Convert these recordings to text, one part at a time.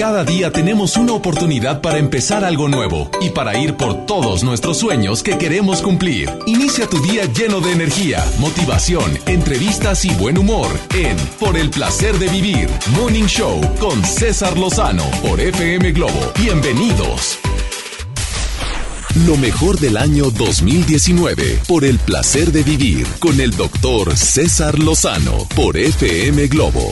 Cada día tenemos una oportunidad para empezar algo nuevo y para ir por todos nuestros sueños que queremos cumplir. Inicia tu día lleno de energía, motivación, entrevistas y buen humor en Por el placer de vivir, Morning Show con César Lozano por FM Globo. Bienvenidos. Lo mejor del año 2019 por el placer de vivir con el doctor César Lozano por FM Globo.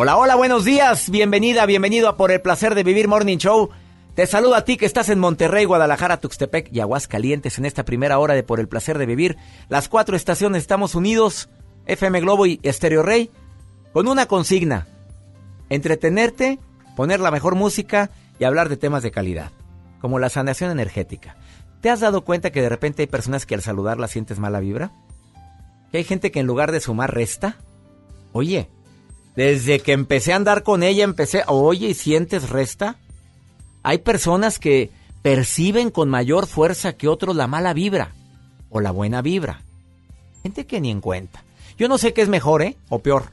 Hola, hola, buenos días. Bienvenida, bienvenido a Por el placer de vivir Morning Show. Te saludo a ti que estás en Monterrey, Guadalajara, Tuxtepec y Aguascalientes en esta primera hora de Por el placer de vivir. Las cuatro estaciones estamos unidos, FM Globo y Estéreo Rey, con una consigna. Entretenerte, poner la mejor música y hablar de temas de calidad, como la sanación energética. ¿Te has dado cuenta que de repente hay personas que al saludarla sientes mala vibra? ¿Que hay gente que en lugar de sumar resta? Oye, desde que empecé a andar con ella, empecé, oye, ¿y sientes resta? Hay personas que perciben con mayor fuerza que otros la mala vibra o la buena vibra. Gente que ni en cuenta. Yo no sé qué es mejor, ¿eh? O peor.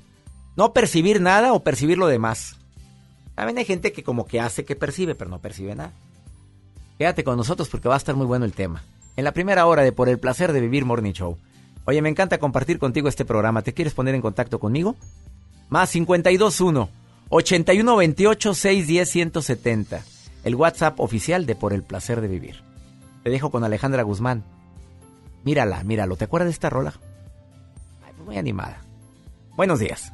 No percibir nada o percibir lo demás. También hay gente que como que hace que percibe, pero no percibe nada. Quédate con nosotros porque va a estar muy bueno el tema. En la primera hora de Por el placer de vivir Morning Show. Oye, me encanta compartir contigo este programa. ¿Te quieres poner en contacto conmigo? Más 521 8128 610 170. El WhatsApp oficial de Por el placer de vivir. Te dejo con Alejandra Guzmán. Mírala, míralo. ¿Te acuerdas de esta rola? Pues muy animada. Buenos días.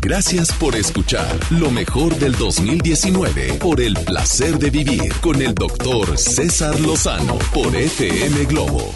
Gracias por escuchar lo mejor del 2019 por el placer de vivir con el doctor César Lozano por FM Globo.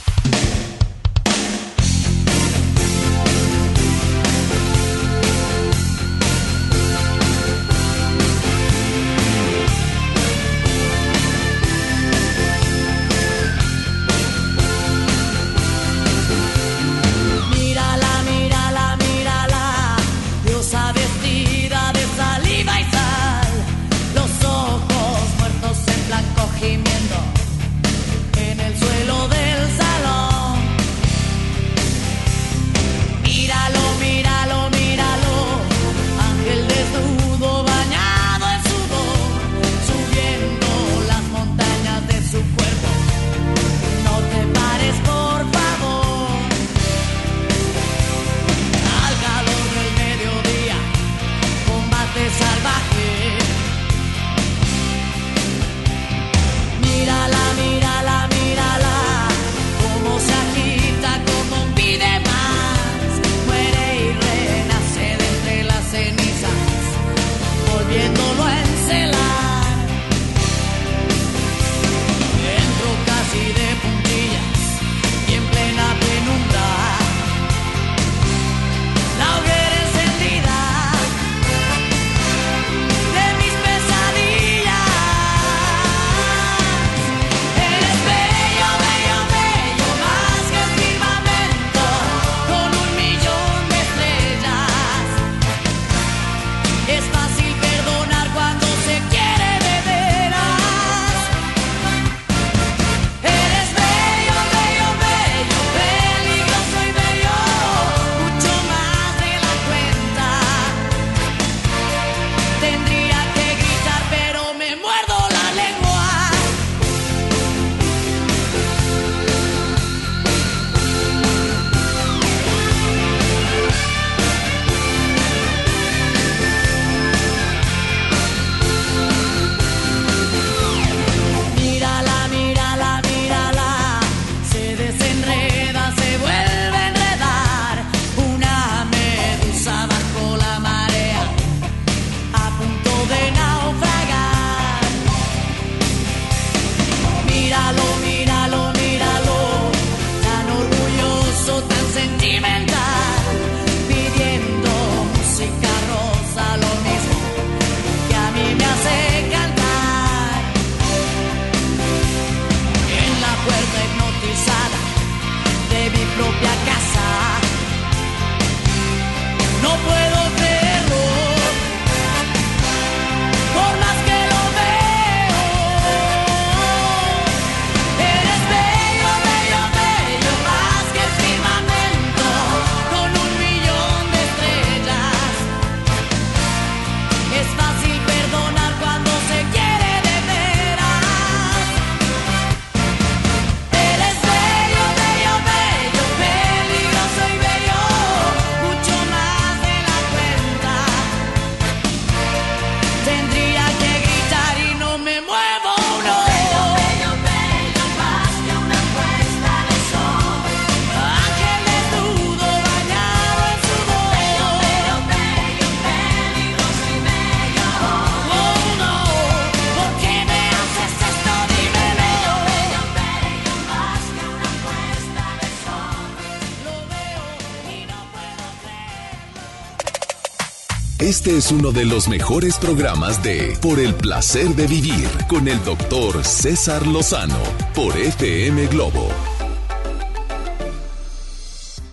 Este es uno de los mejores programas de Por el placer de vivir con el doctor César Lozano por FM Globo.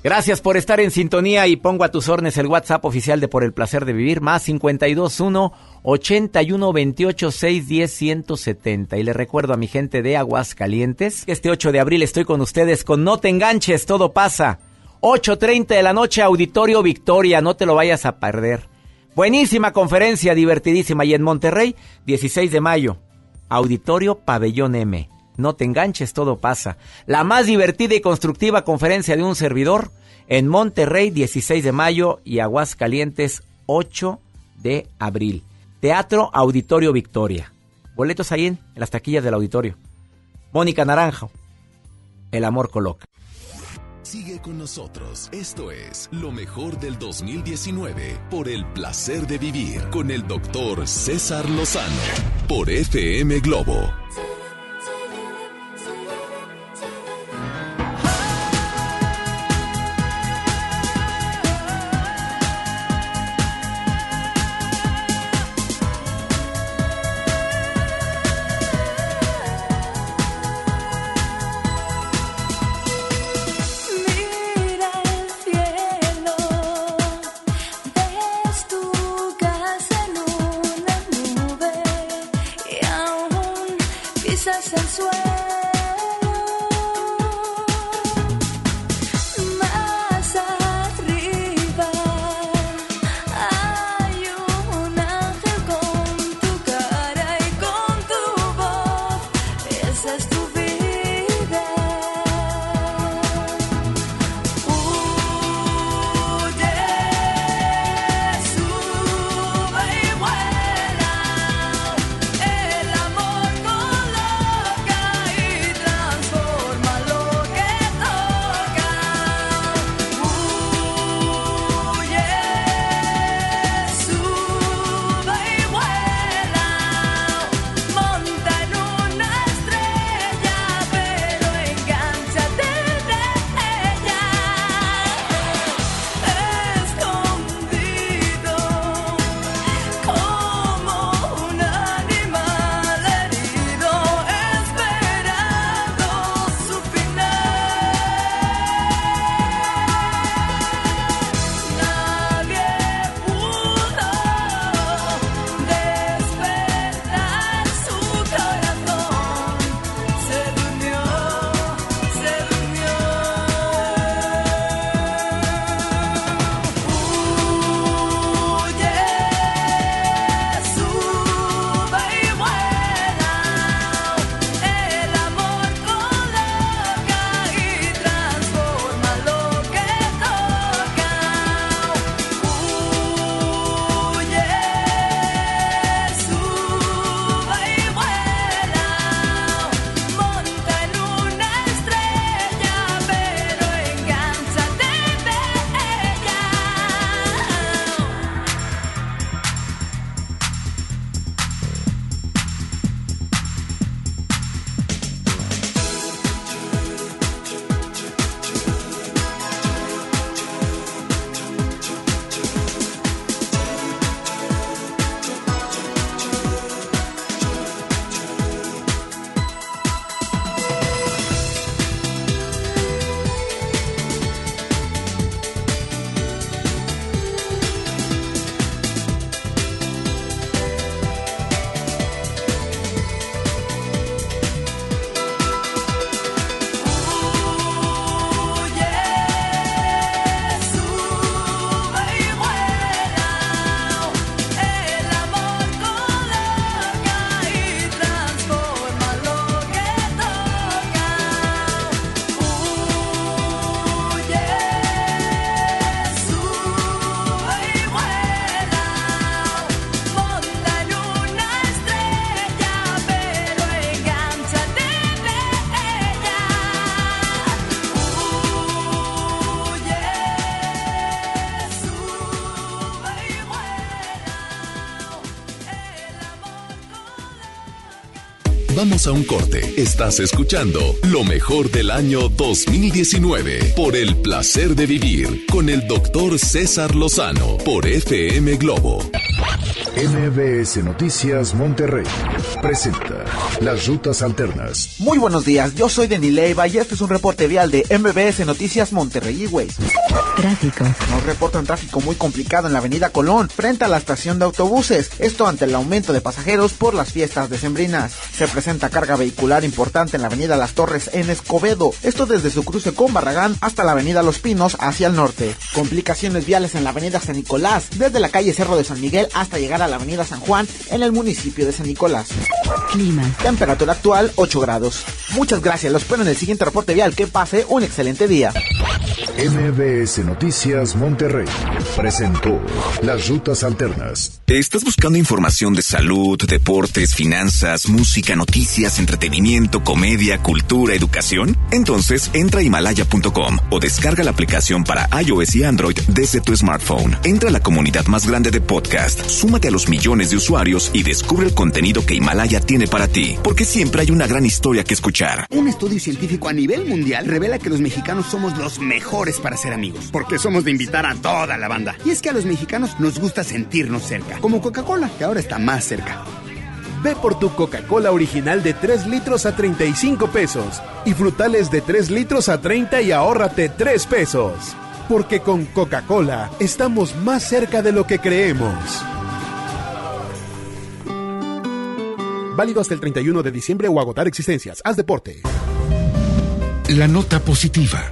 Gracias por estar en sintonía y pongo a tus órdenes el WhatsApp oficial de Por el placer de vivir más 521 81 28 610 170 y le recuerdo a mi gente de Aguascalientes que este 8 de abril estoy con ustedes con No te enganches, todo pasa. 8.30 de la noche, Auditorio Victoria, no te lo vayas a perder. Buenísima conferencia, divertidísima. Y en Monterrey, 16 de mayo, Auditorio Pabellón M. No te enganches, todo pasa. La más divertida y constructiva conferencia de un servidor en Monterrey, 16 de mayo y Aguascalientes, 8 de abril. Teatro Auditorio Victoria. Boletos ahí en, las taquillas del auditorio. Mónica Naranjo. El amor coloca. Sigue con nosotros. Esto es lo mejor del 2019 por el placer de vivir con el doctor César Lozano por FM Globo swear. Vamos a un corte. Estás escuchando lo mejor del año 2019 por el placer de vivir con el doctor César Lozano por FM Globo. MBS Noticias Monterrey presenta Las Rutas Alternas. Muy buenos días, yo soy Denis Leiva y este es un reporte vial de MBS Noticias Monterrey y Waze. Tráfico. Nos reportan tráfico muy complicado en la avenida Colón, frente a la estación de autobuses. Esto ante el aumento de pasajeros por las fiestas decembrinas. Se presenta carga vehicular importante en la avenida Las Torres en Escobedo. Esto desde su cruce con Barragán hasta la avenida Los Pinos hacia el norte. Complicaciones viales en la avenida San Nicolás, desde la calle Cerro de San Miguel hasta llegar a la avenida San Juan en el municipio de San Nicolás. Clima. Temperatura actual 8 grados. Muchas gracias, los espero en el siguiente reporte vial. Que pase un excelente día. MBS Noticias Monterrey presentó Las Rutas Alternas. ¿Estás buscando información de salud, deportes, finanzas, música, noticias, entretenimiento, comedia, cultura, educación? Entonces entra a himalaya.com o descarga la aplicación para iOS y Android desde tu smartphone. Entra a la comunidad más grande de podcast, súmate a los millones de usuarios y descubre el contenido que Himalaya tiene para ti, porque siempre hay una gran historia que escuchar. Un estudio científico a nivel mundial revela que los mexicanos somos los mejores para ser amigos, porque somos de invitar a toda la banda. Y es que a los mexicanos nos gusta sentirnos cerca, como Coca-Cola, que ahora está más cerca. Ve por tu Coca-Cola original de 3 litros a 35 pesos y frutales de 3 litros a 30 y ahórrate 3 pesos. Porque con Coca-Cola estamos más cerca de lo que creemos. Válido hasta el 31 de diciembre o agotar existencias. Haz deporte. La nota positiva.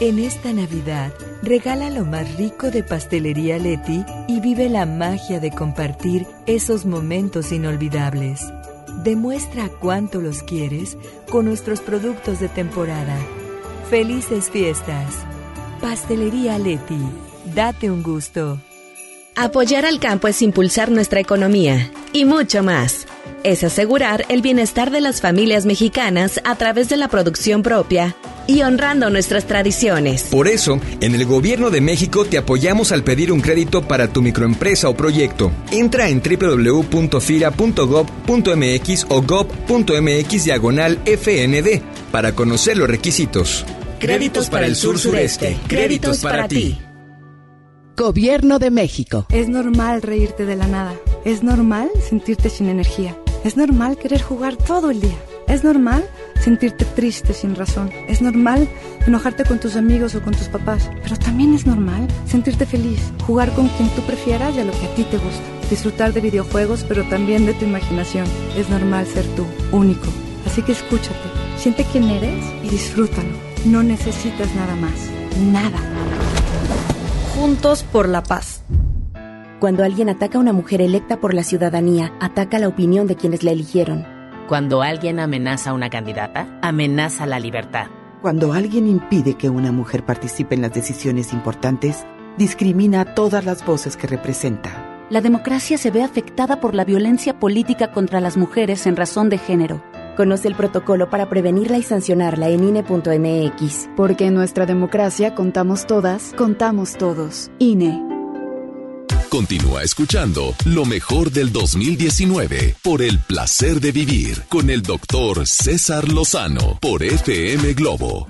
En esta Navidad, regala lo más rico de Pastelería Leti y vive la magia de compartir esos momentos inolvidables. Demuestra cuánto los quieres con nuestros productos de temporada. Felices fiestas. Pastelería Leti. Date un gusto. Apoyar al campo es impulsar nuestra economía y mucho más. Es asegurar el bienestar de las familias mexicanas a través de la producción propia y honrando nuestras tradiciones. Por eso, en el Gobierno de México te apoyamos al pedir un crédito para tu microempresa o proyecto. Entra en www.fira.gov.mx o gov.mx diagonal FND para conocer los requisitos. Créditos para el sur sureste. Créditos para ti. Gobierno de México. Es normal reírte de la nada. Es normal sentirte sin energía. Es normal querer jugar todo el día. Es normal sentirte triste sin razón. Es normal enojarte con tus amigos o con tus papás. Pero también es normal sentirte feliz, jugar con quien tú prefieras y a lo que a ti te gusta. Disfrutar de videojuegos, pero también de tu imaginación. Es normal ser tú, único. Así que escúchate, siente quién eres y disfrútalo. No necesitas nada más. Nada. Juntos por la paz. Cuando alguien ataca a una mujer electa por la ciudadanía, ataca la opinión de quienes la eligieron. Cuando alguien amenaza a una candidata, amenaza la libertad. Cuando alguien impide que una mujer participe en las decisiones importantes, discrimina a todas las voces que representa. La democracia se ve afectada por la violencia política contra las mujeres en razón de género. Conoce el protocolo para prevenirla y sancionarla en INE.mx. Porque en nuestra democracia contamos todas, contamos todos. INE. Continúa escuchando lo mejor del 2019 por el placer de vivir con el doctor César Lozano por FM Globo.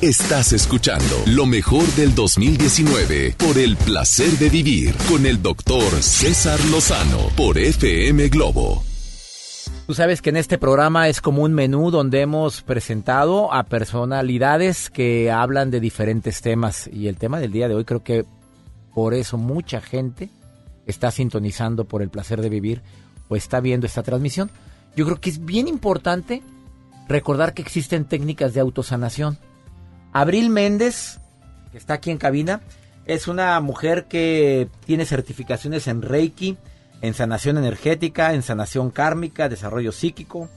Estás escuchando lo mejor del 2019 por el placer de vivir con el doctor César Lozano por FM Globo. Tú sabes que en este programa es como un menú donde hemos presentado a personalidades que hablan de diferentes temas y el tema del día de hoy creo que por eso mucha gente está sintonizando por el placer de vivir o está viendo esta transmisión. Yo creo que es bien importante recordar que existen técnicas de autosanación. Abril Méndez, que está aquí en cabina, es una mujer que tiene certificaciones en Reiki, en sanación energética, en sanación kármica, desarrollo psíquico.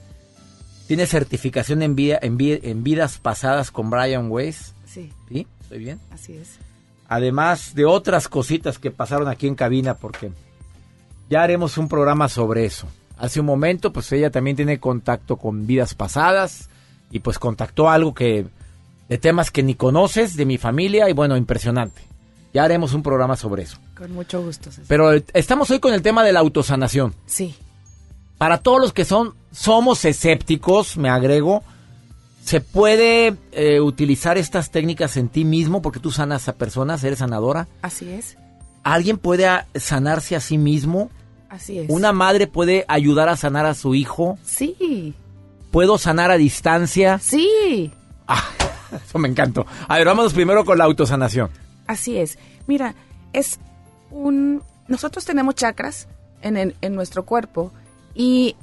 Tiene certificación en, vida, en, en vidas pasadas con Brian Weiss. Sí. ¿Sí? ¿Estoy bien? Así es. Además de otras cositas que pasaron aquí en cabina, porque ya haremos un programa sobre eso. Hace un momento, pues ella también tiene contacto con vidas pasadas y pues contactó algo que de temas que ni conoces de mi familia y bueno, impresionante. Ya haremos un programa sobre eso. Con mucho gusto. César. Pero estamos hoy con el tema de la autosanación. Sí. Para todos los que son somos escépticos, me agrego, se puede eh, utilizar estas técnicas en ti mismo porque tú sanas a personas, eres sanadora. Así es. ¿Alguien puede sanarse a sí mismo? Así es. ¿Una madre puede ayudar a sanar a su hijo? Sí. ¿Puedo sanar a distancia? Sí. Eso me encantó. A ver, vámonos primero con la autosanación. Así es. Mira, es un... Nosotros tenemos chakras en, el- en nuestro cuerpo y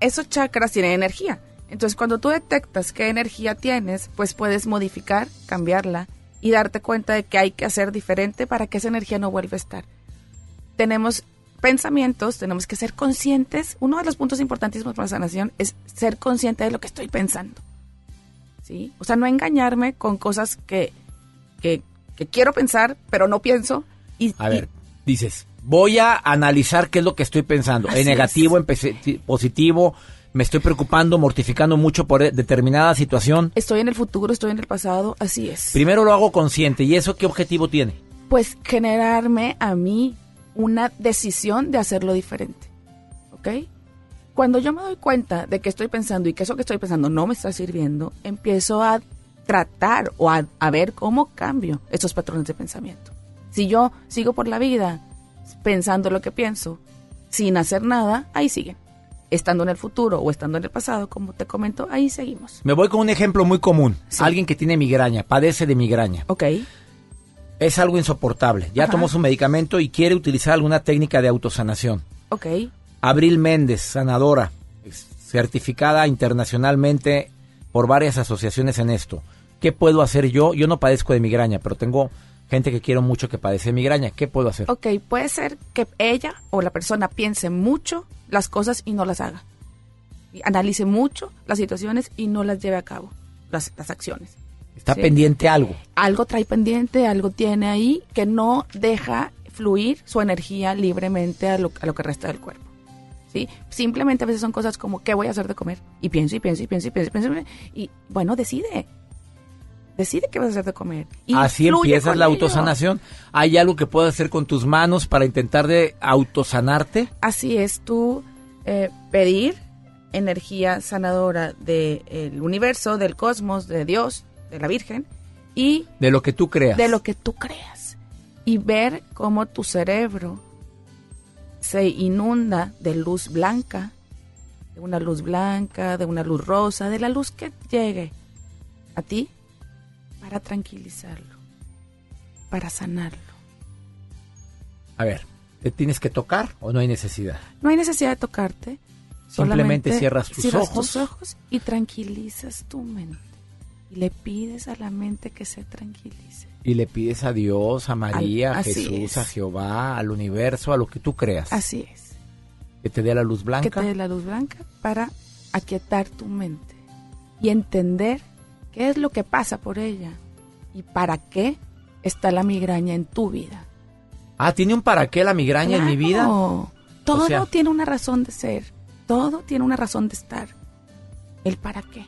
esos chakras tienen energía. Entonces, cuando tú detectas qué energía tienes, pues puedes modificar, cambiarla y darte cuenta de que hay que hacer diferente para que esa energía no vuelva a estar. Tenemos pensamientos, tenemos que ser conscientes. Uno de los puntos importantísimos para la sanación es ser consciente de lo que estoy pensando. ¿Sí? O sea, no engañarme con cosas que, que, que quiero pensar, pero no pienso. Y, A ver, dices, voy a analizar qué es lo que estoy pensando. En negativo, en positivo, me estoy preocupando, mortificando mucho por determinada situación. Estoy en el futuro, estoy en el pasado, así es. Primero lo hago consciente. ¿Y eso qué objetivo tiene? Pues generarme a mí una decisión de hacerlo diferente. ¿Ok? Cuando yo me doy cuenta de que estoy pensando y que eso que estoy pensando no me está sirviendo, empiezo a tratar o a, a ver cómo cambio estos patrones de pensamiento. Si yo sigo por la vida pensando lo que pienso sin hacer nada, ahí siguen. Estando en el futuro o estando en el pasado, como te comento, ahí seguimos. Me voy con un ejemplo muy común. Alguien que tiene migraña, padece de migraña. Ok. Es algo insoportable. Ya Ajá. tomó su medicamento y quiere utilizar alguna técnica de autosanación. Ok. Abril Méndez, sanadora, certificada internacionalmente por varias asociaciones en esto. ¿Qué puedo hacer yo? Yo no padezco de migraña, pero tengo gente que quiero mucho que padece de migraña. ¿Qué puedo hacer? Ok, puede ser que ella o la persona piense mucho las cosas y no las haga. Analice mucho las situaciones y no las lleve a cabo, las, las acciones. Está Sí. pendiente algo. Algo trae pendiente, algo tiene ahí que no deja fluir su energía libremente a lo, a lo que resta del cuerpo. ¿Sí? Simplemente a veces son cosas como, ¿qué voy a hacer de comer? Y pienso y pienso y pienso y pienso y pienso. Y bueno, decide. Decide qué vas a hacer de comer. Y Así empiezas la ello. autosanación. ¿Hay algo que puedas hacer con tus manos para intentar de autosanarte? Así es, tú eh, pedir energía sanadora del universo, del cosmos, de Dios, de la Virgen y De lo que tú creas. de lo que tú creas. Y ver cómo tu cerebro se inunda de luz blanca, de una luz blanca, de una luz rosa, de la luz que llegue a ti para tranquilizarlo, para sanarlo. A ver, ¿te tienes que tocar o no hay necesidad? No hay necesidad de tocarte. Simplemente cierras tus cierras ojos. tus ojos y tranquilizas tu mente. Y le pides a la mente que se tranquilice. Y le pides a Dios, a María, a Jesús, es. a Jehová, al universo, a lo que tú creas. Así es. Que te dé la luz Que blanca. te dé la luz blanca para aquietar tu mente y entender qué es lo que pasa por ella y para qué está la migraña en tu vida. Ah, ¿tiene un para qué la migraña en mi vida? Claro. Todo O sea- tiene una razón de ser. Todo tiene una razón de estar. El para qué.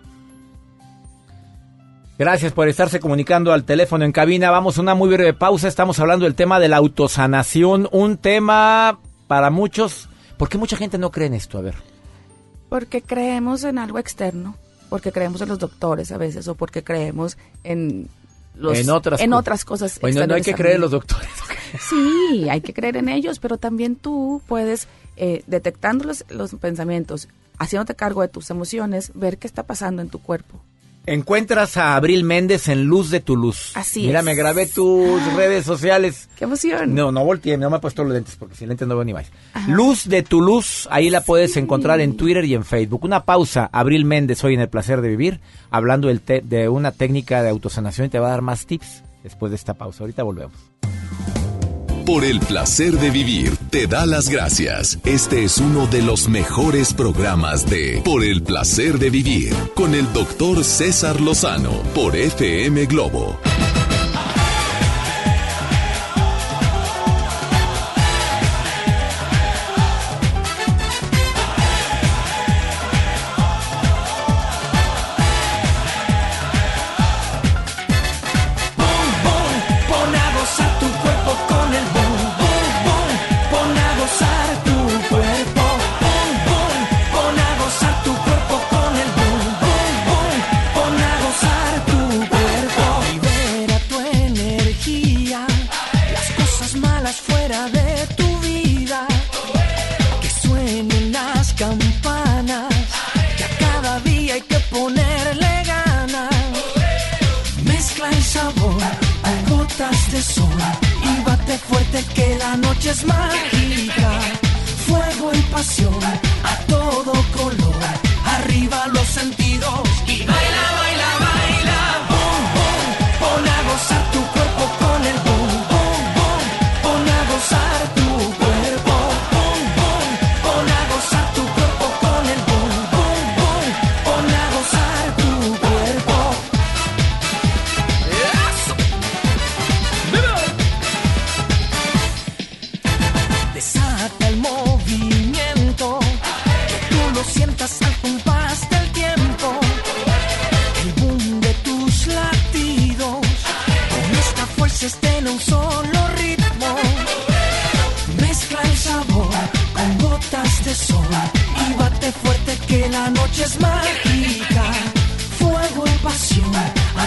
Gracias por estarse comunicando al teléfono en cabina. Vamos a una muy breve pausa. Estamos hablando del tema de la autosanación. Un tema para muchos. ¿Por qué mucha gente no cree en esto? A ver. Porque creemos en algo externo. porque creemos en los doctores a veces o porque creemos en los, en otras, en co- otras cosas. Bueno, no hay que creer en los doctores. Sí, hay que creer en ellos, pero también tú puedes, eh, detectando los, los pensamientos, haciéndote cargo de tus emociones, ver qué está pasando en tu cuerpo. Encuentras a Abril Méndez en Luz de tu Luz. Así Mira, es. me grabé tus redes sociales. ¡Qué emoción! No, no volteé, no me he puesto los lentes porque sin lentes no veo ni más. Luz de tu Luz, ahí la puedes encontrar en Twitter y en Facebook. Una pausa, Abril Méndez hoy en El Placer de Vivir, hablando del de una técnica de autosanación y te va a dar más tips después de esta pausa. Ahorita volvemos. Por el placer de vivir, te da las gracias. Este es uno de los mejores programas de Por el placer de vivir, con el doctor César Lozano, por FM Globo. Y bate fuerte que la noche es mágica. Fuego y pasión a todo color. Arriba los sentidos la noche es mágica. Fuego y pasión a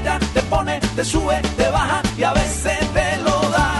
Te pone, te sube, te baja y a veces te lo da.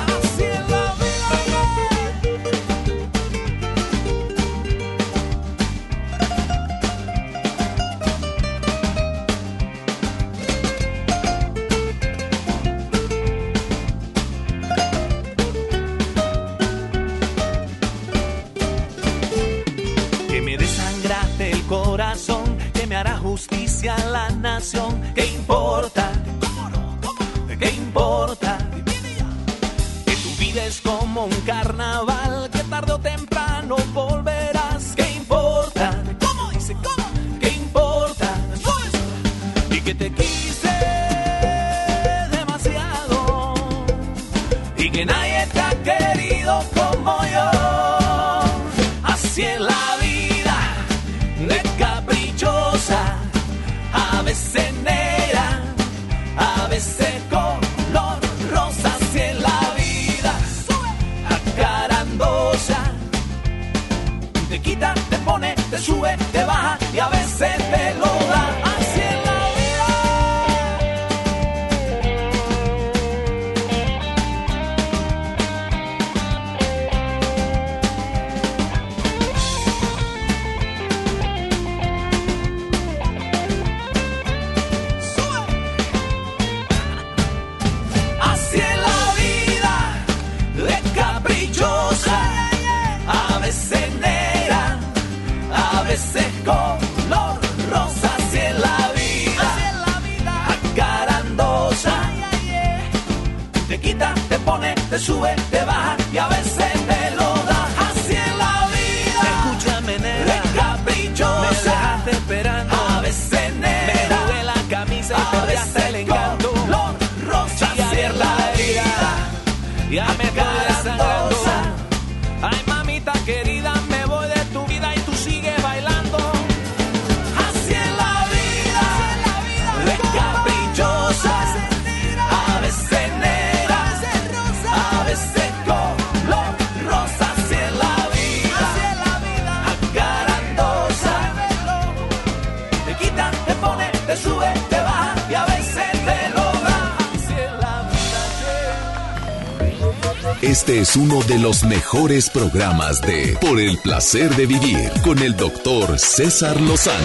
Uno de los mejores programas de Por el placer de vivir con el doctor César Lozano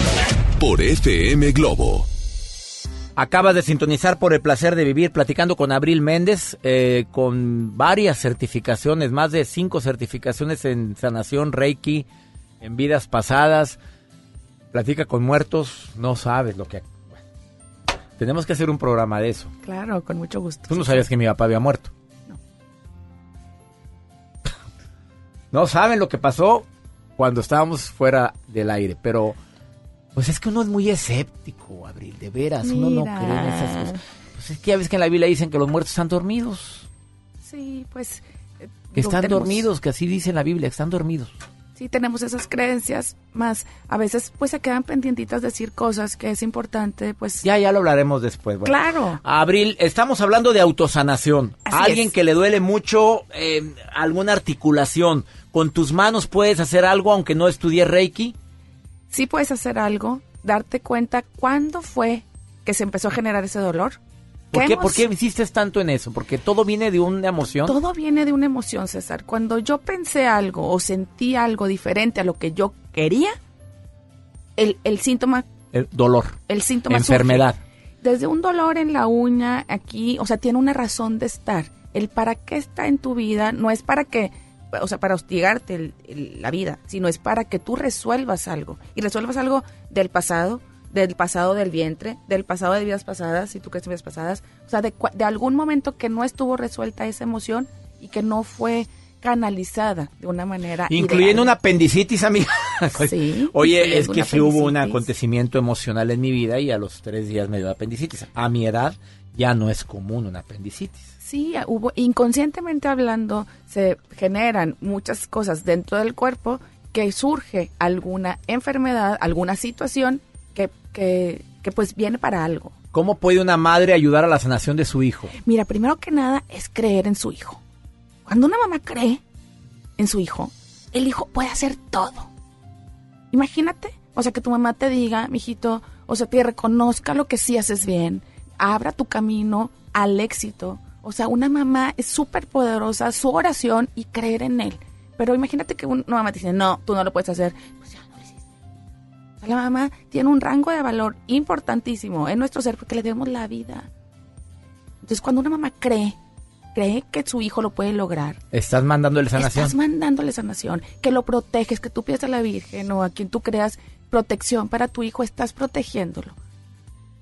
por FM Globo. Acabas de sintonizar por el placer de vivir platicando con Abril Méndez, eh, con varias certificaciones, más de cinco certificaciones en sanación Reiki, en vidas pasadas. Platica con muertos, no sabes lo que... Tenemos que hacer un programa de eso. Claro, con mucho gusto. Tú no sabías que mi papá había muerto. No saben lo que pasó cuando estábamos fuera del aire, pero pues es que uno es muy escéptico, Abril, de veras, uno no cree en esas cosas. Pues es que ya ves que en la Biblia dicen que los muertos están dormidos, Sí, pues... eh, que están tenemos- dormidos, que así dice en la Biblia, que están dormidos. Sí, tenemos esas creencias, más a veces pues se quedan pendientitas de decir cosas que es importante, pues... Ya, ya lo hablaremos después. bueno. Claro. Abril, estamos hablando de autosanación. Así Alguien es. que le duele mucho eh, alguna articulación. ¿Con tus manos puedes hacer algo aunque no estudie Reiki? Sí puedes hacer algo, darte cuenta cuándo fue que se empezó a generar ese dolor. ¿Por qué, ¿Por qué insistes tanto en eso? Porque todo viene de una emoción. Todo viene de una emoción, César. Cuando yo pensé algo o sentí algo diferente a lo que yo quería, el, el síntoma... El dolor. El síntoma. Enfermedad. Desde un dolor en la uña, aquí, o sea, tiene una razón de estar. El para qué está en tu vida no es para que o sea, para hostigarte la vida, sino es para que tú resuelvas algo. Y resuelvas algo del pasado, del pasado del vientre, del pasado de vidas pasadas, si tú crees en vidas pasadas, o sea, de, de algún momento que no estuvo resuelta esa emoción y que no fue canalizada de una manera. Incluyendo una apendicitis, amiga. Sí. Oye, es que si hubo un acontecimiento emocional en mi vida y a los tres días me dio apendicitis. A mi edad ya no es común una apendicitis. Sí, hubo, inconscientemente hablando, se generan muchas cosas dentro del cuerpo que surge alguna enfermedad, alguna situación que, que, que pues viene para algo. ¿Cómo puede una madre ayudar a la sanación de su hijo? Mira, primero que nada es creer en su hijo. Cuando una mamá cree en su hijo, el hijo puede hacer todo. Imagínate, o sea, que tu mamá te diga, mijito, o sea, te reconozca lo que sí haces bien, abra tu camino al éxito, o sea, una mamá es súper poderosa, su oración y creer en él. Pero imagínate que una mamá te dice, no, tú no lo puedes hacer. Pues ya no lo hiciste. O sea, la mamá tiene un rango de valor importantísimo en nuestro ser porque le debemos la vida. Entonces, cuando una mamá cree, cree que su hijo lo puede lograr. Estás mandándole sanación. Estás mandándole sanación, que lo proteges, que tú pides a la Virgen o a quien tú creas protección para tu hijo, estás protegiéndolo.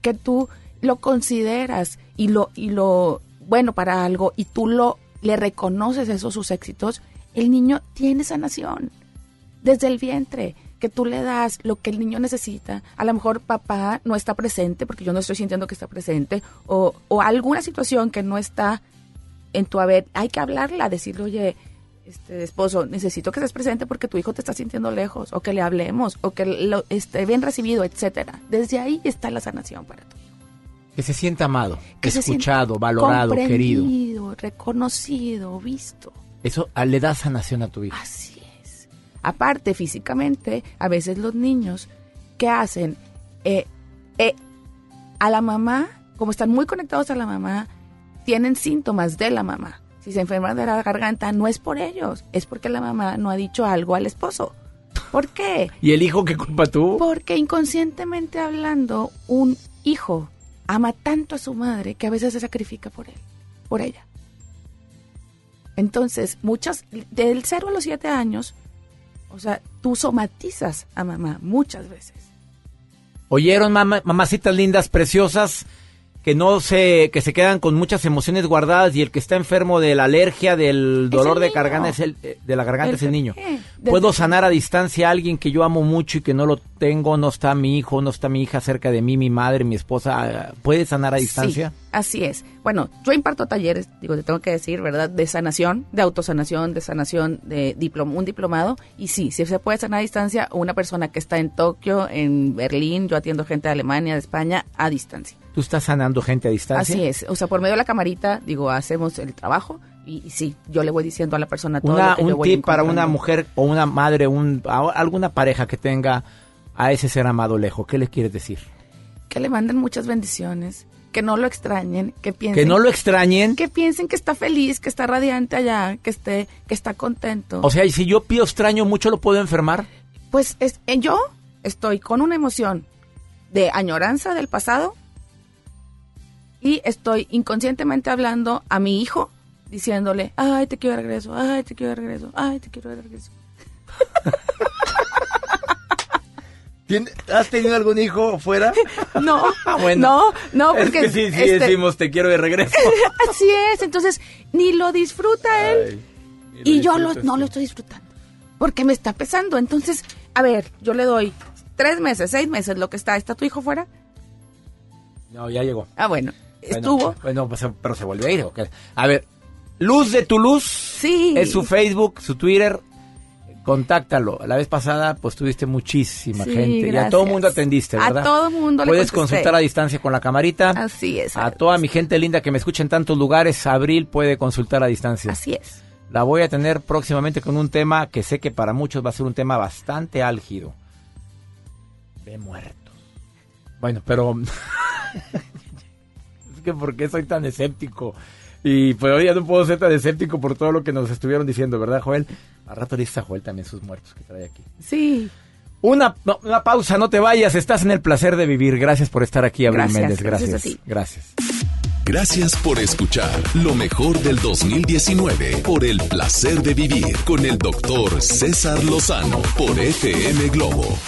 Que tú lo consideras y lo, y lo bueno para algo y tú lo le reconoces esos sus éxitos, el niño tiene sanación desde el vientre que tú le das lo que el niño necesita. A lo mejor papá no está presente porque yo no estoy sintiendo que está presente o, o alguna situación que no está en tu haber. Hay que hablarla, decirle, oye, este esposo, necesito que estés presente porque tu hijo te está sintiendo lejos o que le hablemos o que lo esté bien recibido, etcétera. Desde ahí está la sanación para tu que se sienta amado, escuchado, valorado, querido. reconocido, visto. Eso ah, le da sanación a tu hijo. Así es. Aparte, físicamente, a veces los niños, ¿qué hacen? Eh, eh, a la mamá, como están muy conectados a la mamá, tienen síntomas de la mamá. Si se enferman de la garganta, no es por ellos, es porque la mamá no ha dicho algo al esposo. ¿Por qué? ¿Y el hijo qué culpa tú? Porque inconscientemente hablando, un hijo ama tanto a su madre que a veces se sacrifica por él, por ella. Entonces, muchas, del 0 a los 7 años, o sea, tú somatizas a mamá muchas veces. ¿Oyeron, mamacitas lindas, preciosas? Que no se que se quedan con muchas emociones guardadas y el que está enfermo de la alergia, del dolor de garganta es el eh, de la garganta es el niño. Puedo sanar a distancia a alguien que yo amo mucho y que no lo tengo, no está mi hijo, no está mi hija cerca de mí, mi madre, mi esposa, ¿puede sanar a distancia? Sí, así es. Bueno, yo imparto talleres, digo, te tengo que decir, ¿verdad? De sanación, de autosanación, de sanación, de diploma, un diplomado y sí, sí se puede sanar a distancia una persona que está en Tokio, en Berlín, yo atiendo gente de Alemania, de España a distancia. ¿Tú estás sanando gente a distancia? Así es. O sea, por medio de la camarita, digo, hacemos el trabajo y, sí, yo le voy diciendo a la persona todo lo que Un tip para una mujer o una madre, un, alguna pareja que tenga a ese ser amado lejos, ¿qué le quieres decir? Que le manden muchas bendiciones, que no lo extrañen, que piensen... Que no lo extrañen. Que piensen que está feliz, que está radiante allá, que esté, que está contento. O sea, y si yo pido extraño mucho, ¿lo puedo enfermar? Pues es, eh, yo estoy con una emoción de añoranza del pasado y estoy inconscientemente hablando a mi hijo diciéndole, ay, te quiero de regreso, ay, te quiero de regreso, ay, te quiero de regreso. ¿Has tenido algún hijo fuera? No, ah, no, no, porque... Es que sí, sí este decimos te quiero de regreso. Así es, entonces ni lo disfruta él y, yo no lo estoy disfrutando porque me está pesando. Entonces, a ver, yo le doy tres meses, seis meses, lo que está. ¿Está tu hijo fuera? No, ya llegó. Ah, bueno estuvo. Bueno, pues, pero se volvió a ir. A ver, Luz de tu Luz. Sí. Es su Facebook, su Twitter. Contáctalo. La vez pasada, pues tuviste muchísima gente. Y a todo mundo atendiste, ¿verdad? A todo mundo Puedes consultar a distancia con la camarita. Así es. A toda mi gente linda que me escucha en tantos lugares, Abril puede consultar a distancia. Así es. La voy a tener próximamente con un tema que sé que para muchos va a ser un tema bastante álgido. De muertos. Bueno, pero... que ¿por qué soy tan escéptico? Y pues hoy ya no puedo ser tan escéptico por todo lo que nos estuvieron diciendo, ¿verdad, Joel? A rato dice a Joel también sus muertos que trae aquí. Sí. Una, una pausa, no te vayas, estás en el placer de vivir. Gracias por estar aquí, Abril Gracias, Méndez. gracias Gracias. a ti. Gracias. Gracias por escuchar lo mejor del 2019 por el placer de vivir con el doctor César Lozano por FM Globo.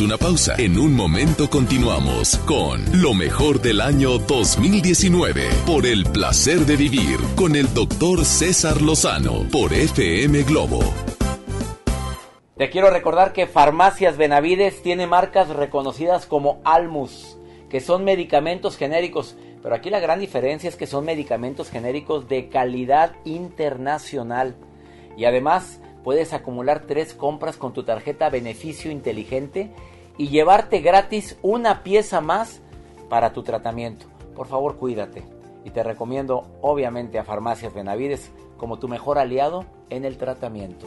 Una pausa. En un momento continuamos con lo mejor del año 2019 por el placer de vivir con el doctor César Lozano por FM Globo. Te quiero recordar que Farmacias Benavides tiene marcas reconocidas como Almus, que son medicamentos genéricos, pero aquí la gran diferencia es que son medicamentos genéricos de calidad internacional. Y además puedes acumular tres compras con tu tarjeta Beneficio Inteligente y llevarte gratis una pieza más para tu tratamiento. Por favor, cuídate. Y te recomiendo obviamente a Farmacias Benavides como tu mejor aliado en el tratamiento.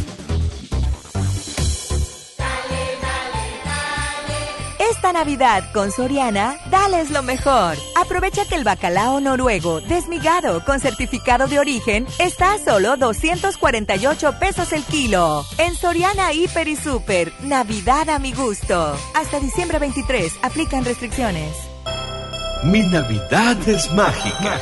Esta Navidad con Soriana, dales lo mejor. Aprovecha que el bacalao noruego desmigado con certificado de origen está a solo 248 pesos el kilo. En Soriana Hiper y Super, Navidad a mi gusto. Hasta diciembre 23, aplican restricciones. Mi Navidad es mágica.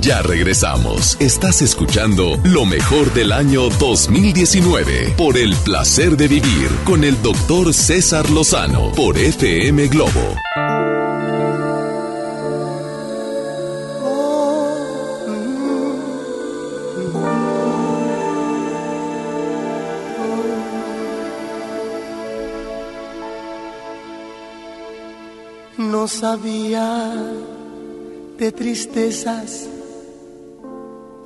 Ya regresamos. Estás escuchando lo mejor del año 2019 por el placer de vivir con el doctor César Lozano por FM Globo. No sabía de tristezas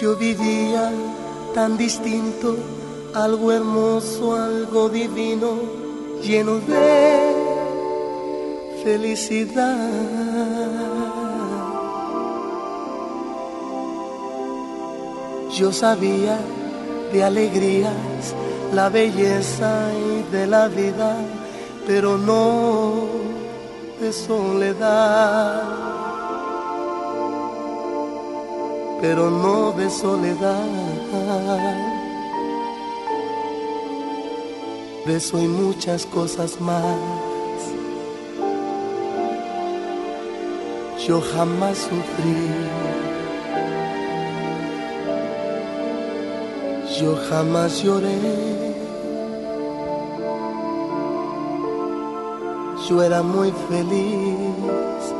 Yo vivía tan distinto, algo hermoso, algo divino, lleno de felicidad. Yo sabía de alegrías, la belleza y de la vida, pero no de soledad. Pero no de soledad. De eso y muchas cosas más. Yo jamás sufrí. Yo jamás lloré. Yo era muy feliz.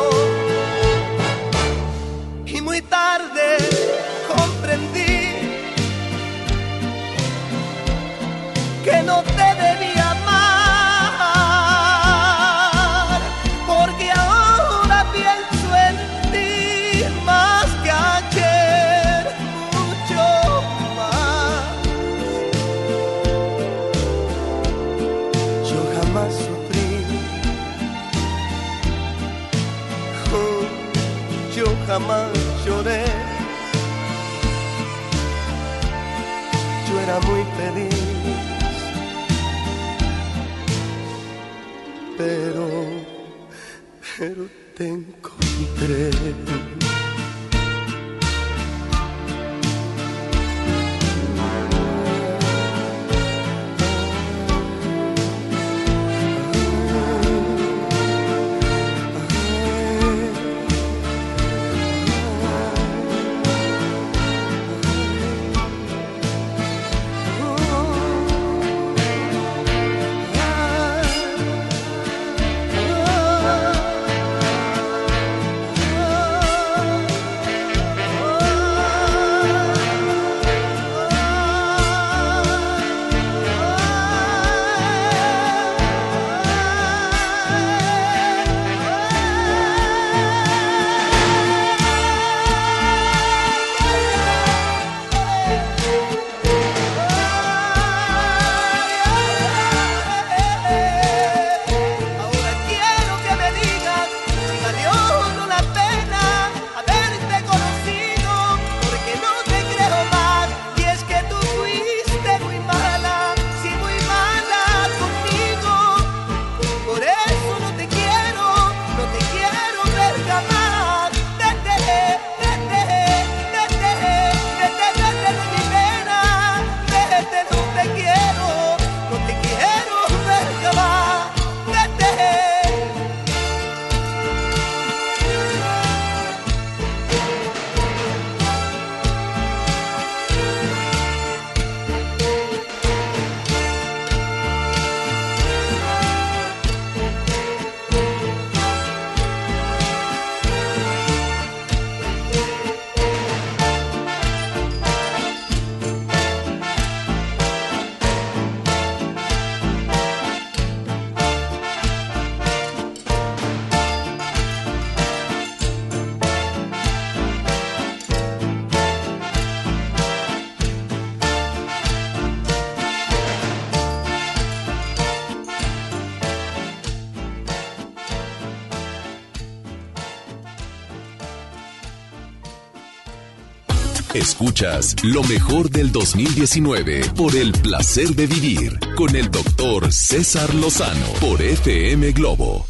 Lo mejor del 2019 por el placer de vivir con el doctor César Lozano por FM Globo.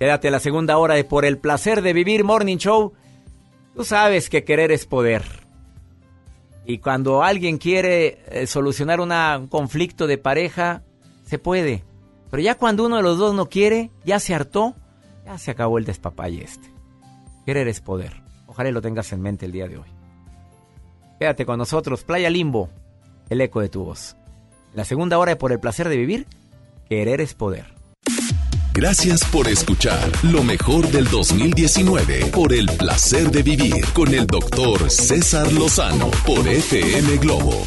Quédate a la segunda hora de Por el placer de vivir Morning Show. Tú sabes que querer es poder. Y cuando alguien quiere eh, solucionar un conflicto de pareja, se puede. Pero ya cuando uno de los dos no quiere, ya se hartó, ya se acabó el despapalle este. Querer es poder. Ojalá lo tengas en mente el día de hoy. Quédate con nosotros, Playa Limbo, el eco de tu voz. La segunda hora de Por el placer de vivir, querer es poder. Gracias por escuchar lo mejor del 2019 por el placer de vivir con el doctor César Lozano por FM Globo.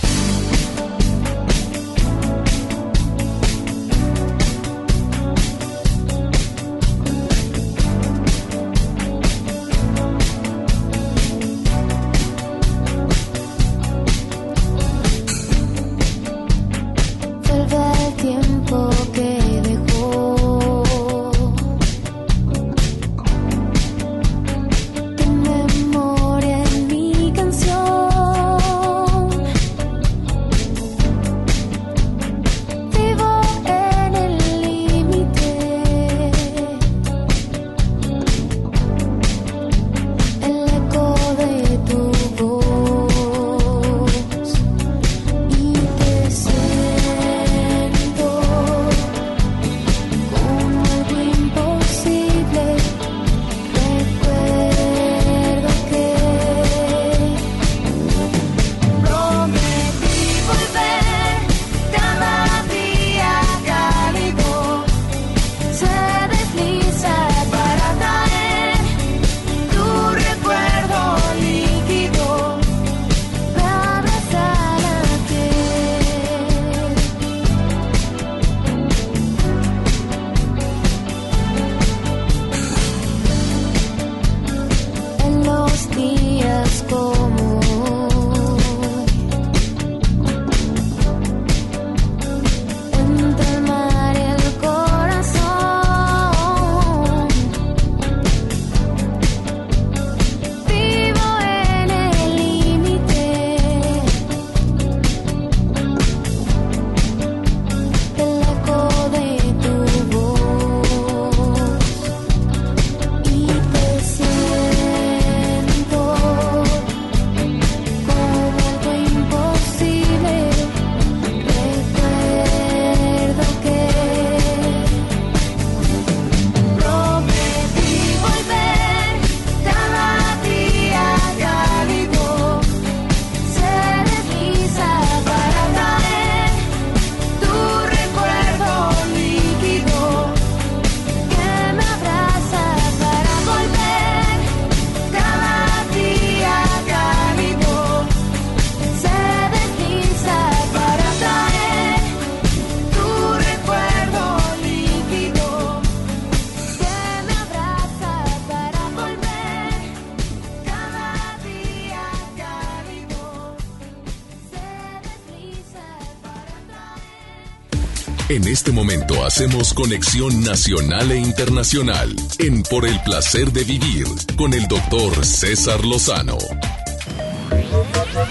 Este momento hacemos conexión nacional e internacional en Por el placer de vivir con el doctor César Lozano.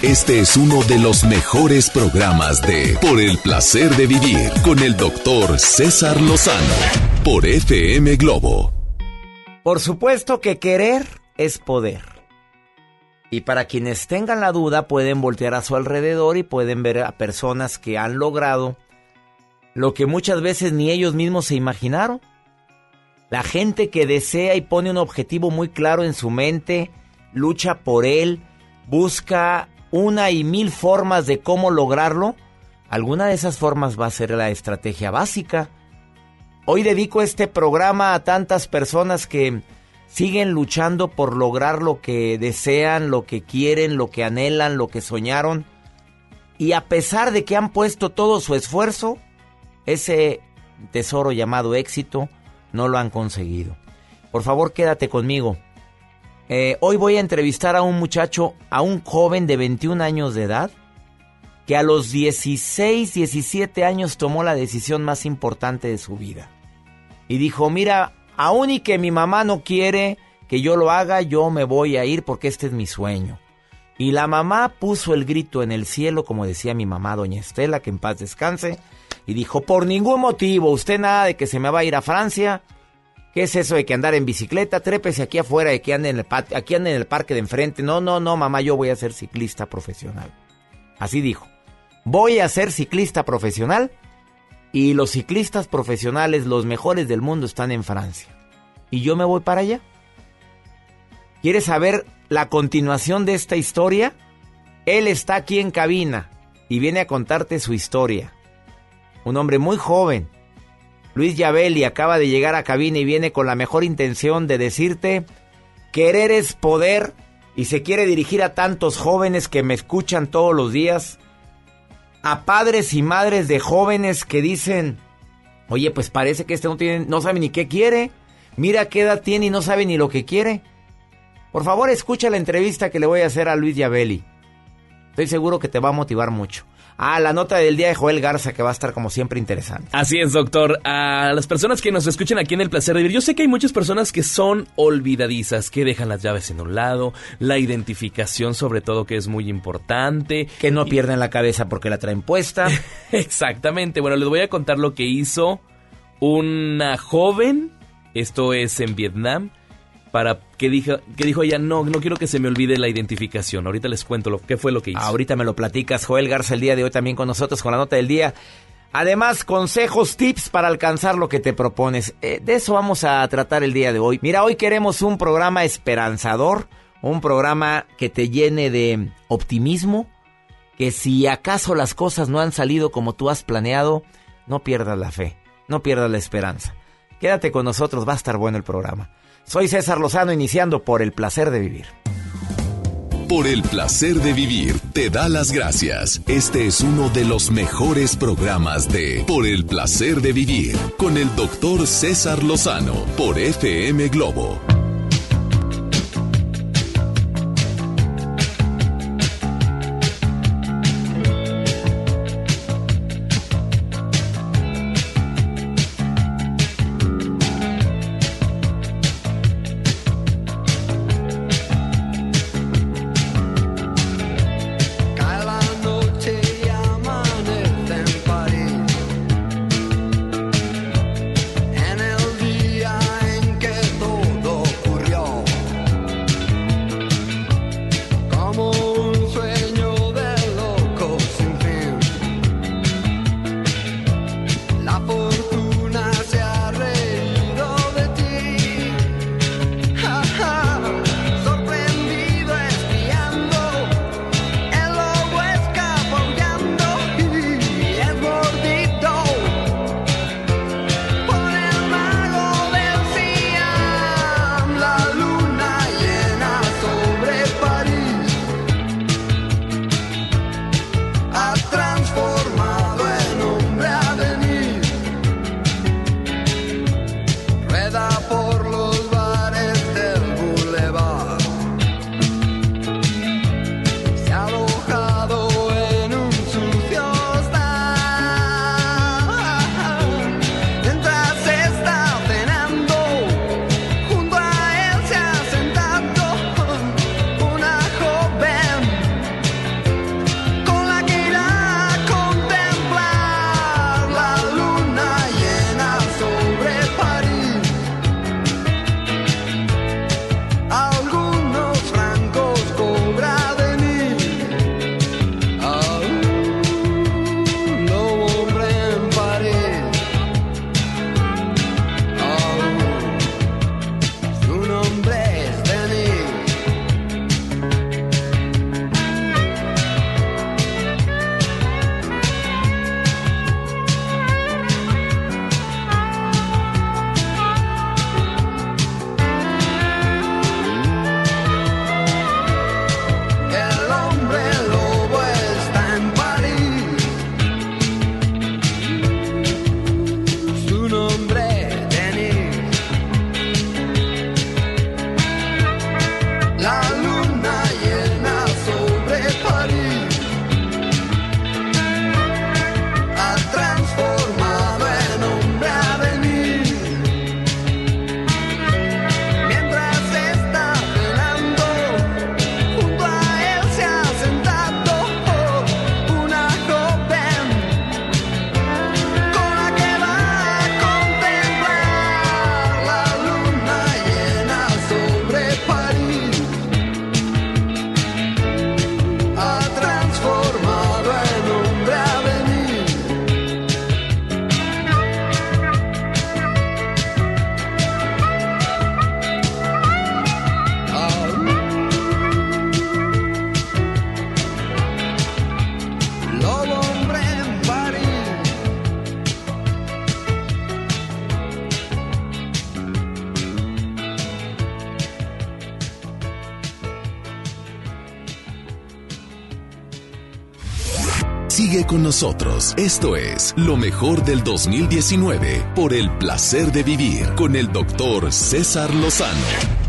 Este es uno de los mejores programas de Por el placer de vivir con el doctor César Lozano por FM Globo. Por supuesto que querer es poder. Y para quienes tengan la duda pueden voltear a su alrededor y pueden ver a personas que han logrado lo que muchas veces ni ellos mismos se imaginaron. La gente que desea y pone un objetivo muy claro en su mente, lucha por él, busca una y mil formas de cómo lograrlo, alguna de esas formas va a ser la estrategia básica. Hoy dedico este programa a tantas personas que siguen luchando por lograr lo que desean, lo que quieren, lo que anhelan, lo que soñaron. Y a pesar de que han puesto todo su esfuerzo, ese tesoro llamado éxito no lo han conseguido. Por favor, quédate conmigo. Eh, hoy voy a entrevistar a un muchacho, a un joven de 21 años de edad, que a los 16, 17 años tomó la decisión más importante de su vida. Y dijo, mira, aún y que mi mamá no quiere que yo lo haga, yo me voy a ir porque este es mi sueño. Y la mamá puso el grito en el cielo, como decía mi mamá, doña Estela, que en paz descanse, y dijo, por ningún motivo, usted nada de que se me va a ir a Francia. ¿Qué es eso de que andar en bicicleta? Trépese aquí afuera y que ande en el aquí ande en el parque de enfrente. No, no, no, mamá, yo voy a ser ciclista profesional. Así dijo. Voy a ser ciclista profesional y los ciclistas profesionales, los mejores del mundo, están en Francia. Y yo me voy para allá. ¿Quieres saber la continuación de esta historia? Él está aquí en cabina y viene a contarte su historia. Un hombre muy joven. Luis Yabeli acaba de llegar a cabina y viene con la mejor intención de decirte, querer es poder y se quiere dirigir a tantos jóvenes que me escuchan todos los días, a padres y madres de jóvenes que dicen, oye, pues parece que este no, tiene, no sabe ni qué quiere, mira qué edad tiene y no sabe ni lo que quiere. Por favor, escucha la entrevista que le voy a hacer a Luis Yabeli. Estoy seguro que te va a motivar mucho. Ah, la nota del día de Joel Garza, que va a estar como siempre interesante. Así es, doctor. A las personas que nos escuchan aquí en El Placer de Vivir, yo sé que hay muchas personas que son olvidadizas, que dejan las llaves en un lado, la identificación sobre todo que es muy importante. Que no pierden la cabeza porque la traen puesta. Exactamente. Bueno, les voy a contar lo que hizo una joven, esto es en Vietnam, para que dijo, que dijo ella, no, no quiero que se me olvide la identificación. Ahorita les cuento lo qué fue lo que hizo. Ahorita me lo platicas, Joel Garza, el día de hoy también con nosotros con la nota del día. Además, consejos, tips para alcanzar lo que te propones. Eh, de eso vamos a tratar el día de hoy. Mira, hoy queremos un programa esperanzador, un programa que te llene de optimismo, que si acaso las cosas no han salido como tú has planeado, no pierdas la fe, no pierdas la esperanza. Quédate con nosotros, va a estar bueno el programa. Soy César Lozano iniciando por el placer de vivir. Por el placer de vivir te da las gracias. Este es uno de los mejores programas de Por el placer de vivir con el doctor César Lozano por FM Globo con nosotros. Esto es lo mejor del 2019 por el placer de vivir con el doctor César Lozano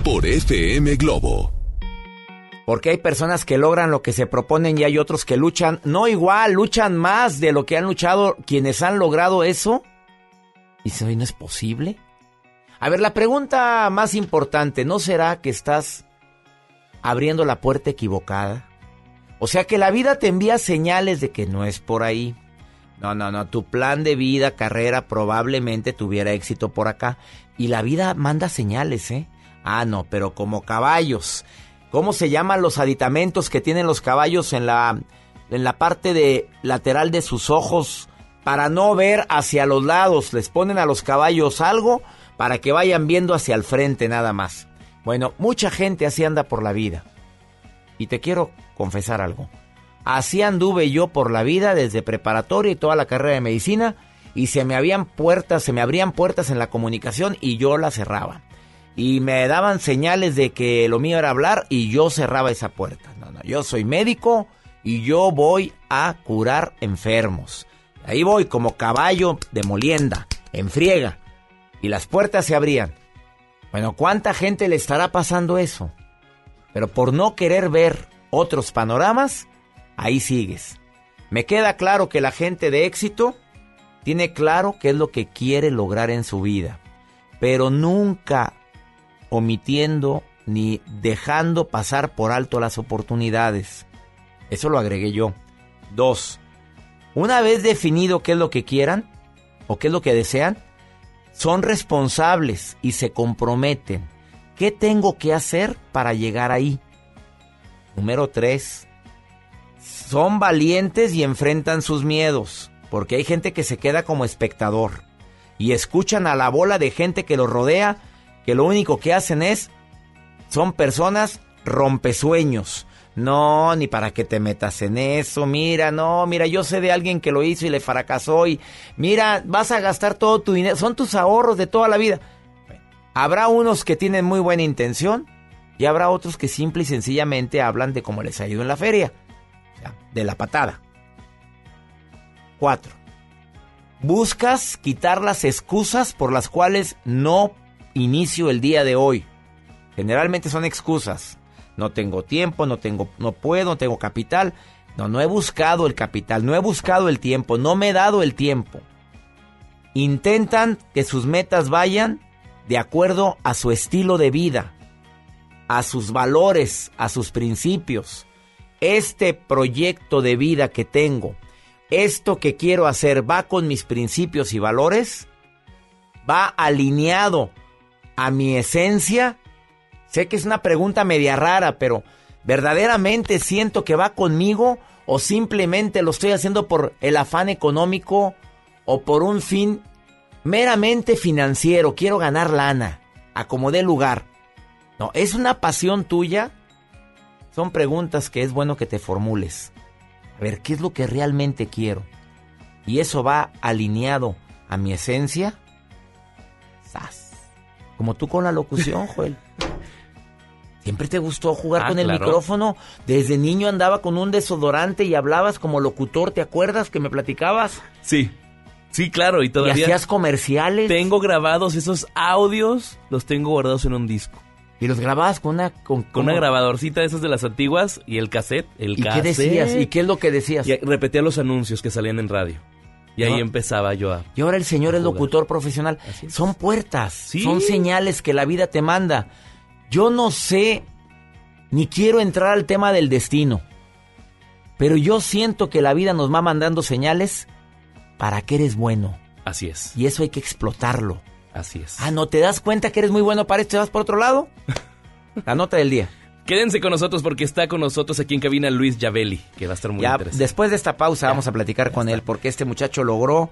por FM Globo. Porque hay personas que logran lo que se proponen y hay otros que luchan, no igual, luchan más de lo que han luchado quienes han logrado eso. Y se no es posible. A ver, la pregunta más importante, ¿no será que estás abriendo la puerta equivocada? O sea que la vida te envía señales de que no es por ahí. No, no, no, tu plan de vida, carrera probablemente tuviera éxito por acá. Y la vida manda señales, ¿eh? Ah, no, pero como caballos. ¿Cómo se llaman los aditamentos que tienen los caballos en la, en la parte de lateral de sus ojos para no ver hacia los lados? Les ponen a los caballos algo para que vayan viendo hacia el frente nada más. Bueno, mucha gente así anda por la vida. Y te quiero confesar algo. Así anduve yo por la vida desde preparatoria y toda la carrera de medicina y se me habían puertas, se me abrían puertas en la comunicación y yo las cerraba. Y me daban señales de que lo mío era hablar y yo cerraba esa puerta. No, no, yo soy médico y yo voy a curar enfermos. Ahí voy como caballo de molienda, en friega. Y las puertas se abrían. Bueno, ¿cuánta gente le estará pasando eso? Pero por no querer ver otros panoramas, ahí sigues. Me queda claro que la gente de éxito tiene claro qué es lo que quiere lograr en su vida, pero nunca omitiendo ni dejando pasar por alto las oportunidades. Eso lo agregué yo. Dos, una vez definido qué es lo que quieran o qué es lo que desean, son responsables y se comprometen. ¿Qué tengo que hacer para llegar ahí? Número 3. Son valientes y enfrentan sus miedos, porque hay gente que se queda como espectador y escuchan a la bola de gente que los rodea, que lo único que hacen es, son personas rompesueños. No, ni para que te metas en eso. Mira, no, mira, yo sé de alguien que lo hizo y le fracasó y mira, vas a gastar todo tu dinero. Son tus ahorros de toda la vida. Habrá unos que tienen muy buena intención y habrá otros que simple y sencillamente hablan de cómo les ha ido en la feria. De la patada. 4. Buscas quitar las excusas por las cuales no inicio el día de hoy. Generalmente son excusas. No tengo tiempo, no tengo, no puedo, no tengo capital. No, no he buscado el capital, no he buscado el tiempo, no me he dado el tiempo. Intentan que sus metas vayan de acuerdo a su estilo de vida a sus valores, a sus principios. Este proyecto de vida que tengo, esto que quiero hacer, va con mis principios y valores, va alineado a mi esencia. Sé que es una pregunta media rara, pero ¿verdaderamente siento que va conmigo o simplemente lo estoy haciendo por el afán económico o por un fin meramente financiero? Quiero ganar lana, acomodé lugar. No, ¿es una pasión tuya? Son preguntas que es bueno que te formules. A ver, ¿qué es lo que realmente quiero? Y eso va alineado a mi esencia. ¡Sas! Como tú con la locución, Joel. ¿Siempre te gustó jugar Ah, con el claro. micrófono? Desde niño andaba con un desodorante y hablabas como locutor, ¿te acuerdas que me platicabas? Sí, sí, claro, y todavía... ¿Y hacías comerciales? Tengo grabados esos audios, los tengo guardados en un disco. ¿Y los grababas con una... Con, Con una grabadorcita de esas de las antiguas y el cassette, el ¿Y qué decías? ¿Y qué es lo que decías? Y repetía los anuncios que salían en radio. Y ahí No. empezaba yo a... Y ahora el señor es locutor profesional. Son puertas, Sí. son señales que la vida te manda. Yo no sé, ni quiero entrar al tema del destino, pero yo siento que la vida nos va mandando señales para que eres bueno. Así es, Y eso hay que explotarlo. Así es. Ah, ¿no te das cuenta que eres muy bueno para esto y vas por otro lado? La nota del día. Quédense con nosotros porque está con nosotros aquí en cabina Luis Yavelli, que va a estar muy Ya, interesante. después de esta pausa vamos a platicar con él porque este muchacho logró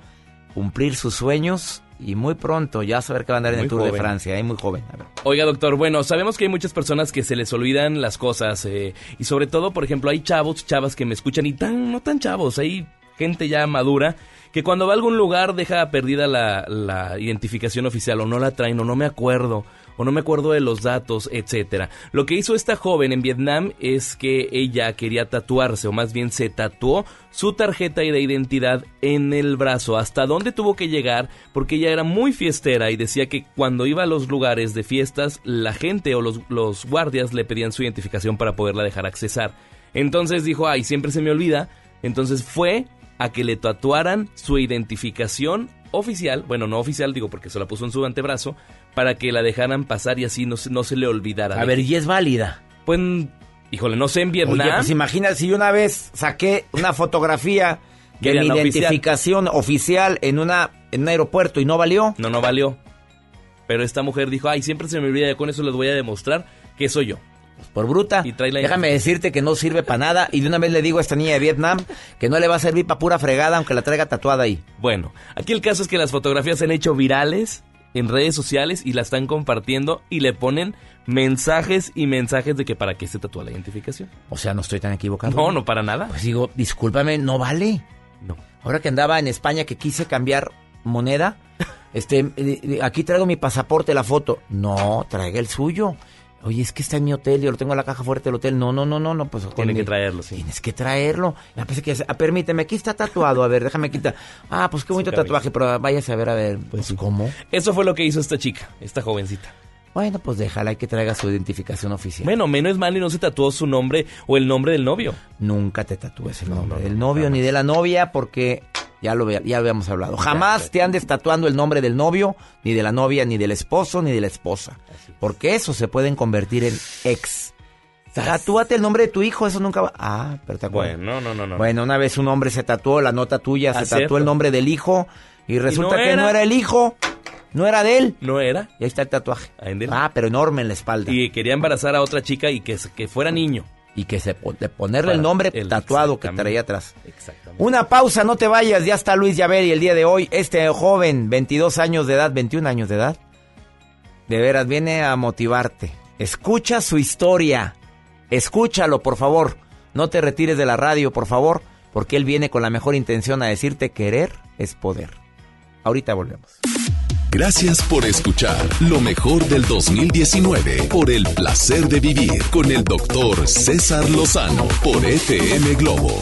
cumplir sus sueños y muy pronto ya saber que va a andar en Muy el Tour de. Francia, ¿eh? muy joven. A ver. Oiga, doctor, bueno, sabemos que hay muchas personas que se les olvidan las cosas eh, y sobre todo, por ejemplo, hay chavos, chavas que me escuchan y tan, no tan chavos, hay gente ya madura que cuando va a algún lugar deja perdida la, identificación oficial o no la traen o no me acuerdo o no me acuerdo de los datos, etcétera. Lo que hizo esta joven en Vietnam es que ella quería tatuarse o más bien se tatuó su tarjeta de identidad en el brazo. ¿Hasta dónde tuvo que llegar? Porque ella era muy fiestera y decía que cuando iba a los lugares de fiestas la gente o los, los guardias le pedían su identificación para poderla dejar accesar. Entonces dijo, ay, siempre se me olvida. Entonces fue a que le tatuaran su identificación oficial, bueno, no oficial, digo porque se la puso en su antebrazo, para que la dejaran pasar y así no, se- no se le olvidara. A ver, ¿y es válida? Pues, híjole, no sé en Vietnam. Oye, pues imagina si una vez saqué una fotografía de mi la oficial. identificación oficial en una en un aeropuerto y no valió. No, no valió. Pero esta mujer dijo, ay, siempre se me olvida, con eso les voy a demostrar que soy yo. Por bruta. Y trae la Déjame decirte que no sirve para nada y de una vez le digo a esta niña de Vietnam que no le va a servir para pura fregada aunque la traiga tatuada ahí. Bueno, aquí el caso es que las fotografías se han hecho virales en redes sociales y la están compartiendo y le ponen mensajes y mensajes de que para qué se tatúa la identificación. O sea, no estoy tan equivocado. No, no para nada. Pues digo, discúlpame, no vale. No. Ahora que andaba en España que quise cambiar moneda, este, eh, eh, aquí traigo mi pasaporte, la foto. No, traiga el suyo. Oye, es que está en mi hotel, yo lo tengo en la caja fuerte del hotel. No, no, no, no, no, pues Tiene que traerlo, sí. Tienes que traerlo. Ya pensé que, ah, permíteme, aquí está tatuado. A ver, déjame quitar. Ah, pues qué bonito tatuaje, pero váyase a ver, a ver. Pues, ¿cómo? Eso fue lo que hizo esta chica, esta jovencita. Bueno, pues déjala, que traiga su identificación oficial. Bueno, menos mal y no se tatuó su nombre o el nombre del novio. Nunca te tatúes el nombre del novio ni de la novia porque ya lo, ya habíamos hablado. Jamás te andes tatuando el nombre del novio, ni de la novia, ni del esposo, ni de la esposa. Porque eso se pueden convertir en ex. Tatúate el nombre de tu hijo, eso nunca va. Ah, pero te acuerdas. Bueno, no, no, no. Bueno, una vez un hombre se tatuó la nota tuya, se tatuó el nombre del hijo y resulta no que era. no era el hijo, no era de él. ¿No era? Y ahí está el tatuaje. Ah, pero enorme en la espalda. Y quería embarazar a otra chica y que, que fuera niño. Y que se de ponerle el nombre tatuado que traía atrás. Exactamente. Una pausa, no te vayas, ya está Luis Llaveri el día de hoy. Este joven, 22 años de edad, 21 años de edad, de veras viene a motivarte. Escucha su historia, escúchalo por favor. No te retires de la radio, por favor, porque él viene con la mejor intención a decirte querer es poder. Ahorita volvemos. Gracias por escuchar lo mejor del 2019 por el placer de vivir con el doctor César Lozano por FM Globo.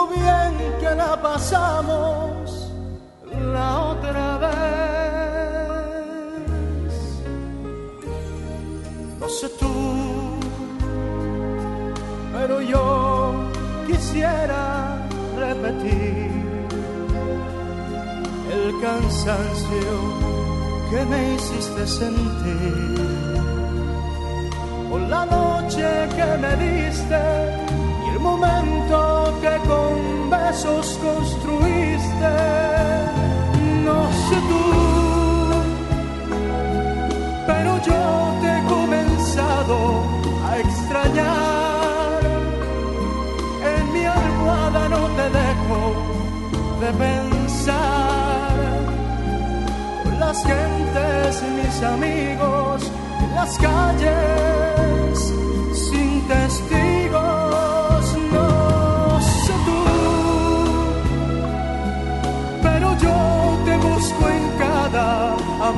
Lo bien que la pasamos la otra vez. No sé tú, pero yo quisiera repetir el cansancio que me hiciste sentir. Por la noche que me diste el momento que con besos construiste. No sé tú, pero yo te he comenzado a extrañar. En mi almohada no te dejo de pensar. Con las gentes, mis amigos, en las calles, sin testigos,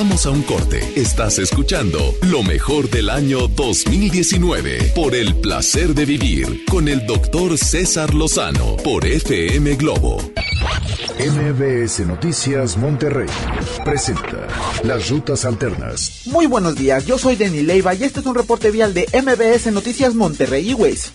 Vamos a un corte. Estás escuchando lo mejor del año 2019 por el placer de vivir con el doctor César Lozano por FM Globo. MBS Noticias Monterrey presenta Las Rutas Alternas. Muy buenos días, yo soy Denny Leiva y este es un reporte vial de MBS Noticias Monterrey y Waze.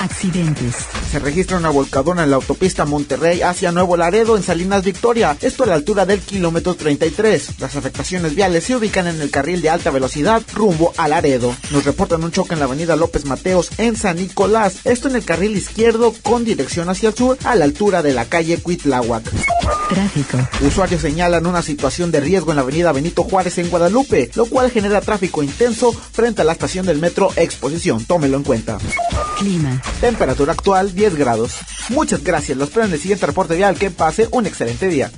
Accidentes. Se registra una volcadona en la autopista Monterrey hacia Nuevo Laredo en Salinas Victoria, esto a la altura del kilómetro 33. Las afectaciones viales se ubican en el carril de alta velocidad rumbo a Laredo. Nos reportan un choque en la avenida López Mateos en San Nicolás, esto en el carril izquierdo con dirección hacia el sur a la altura de la calle Cuitláhuac. Tráfico. Usuarios señalan una situación de riesgo en la avenida Benito Juárez en Guadalupe, lo cual genera tráfico intenso frente a la estación del metro Exposición. Tómelo en cuenta. Clima. Temperatura actual 10 grados. Muchas gracias. Los espero en el siguiente reporte vial. Que pase un excelente día.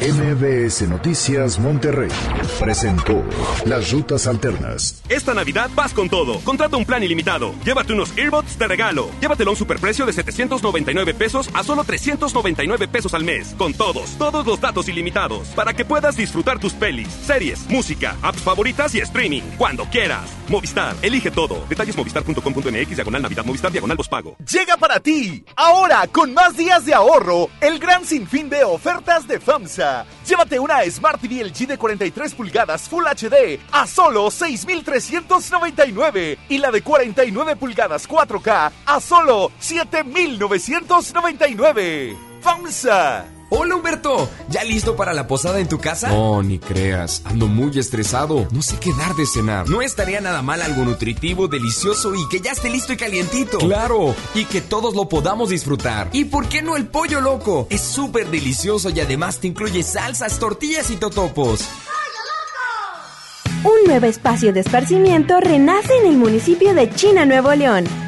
MBS Noticias Monterrey presentó Las Rutas Alternas. Esta Navidad vas con todo. Contrata un plan ilimitado. Llévate unos earbuds de regalo. Llévatelo a un superprecio de 799 pesos a solo 399 pesos al mes. Con todos, todos los datos ilimitados. Para que puedas disfrutar tus pelis, series, música, apps favoritas y streaming. Cuando quieras. Movistar, elige todo. Detalles movistar.com.mx, diagonal Navidad, Movistar, diagonal pago. Llega para ti, ahora con más días de ahorro, el gran sinfín de ofertas de FAMSA. Llévate una Smart TV LG de 43 pulgadas Full HD a solo 6,399 y la de 49 pulgadas 4K a solo 7,999. FAMSA. Hola Humberto, ¿ya listo para la posada en tu casa? No, ni creas, ando muy estresado, no sé qué dar de cenar. No estaría nada mal algo nutritivo, delicioso y que ya esté listo y calientito. Claro, y que todos lo podamos disfrutar. ¿Y por qué no el pollo loco? Es súper delicioso y además te incluye salsas, tortillas y totopos. Un nuevo espacio de esparcimiento renace en el municipio de China, Nuevo León.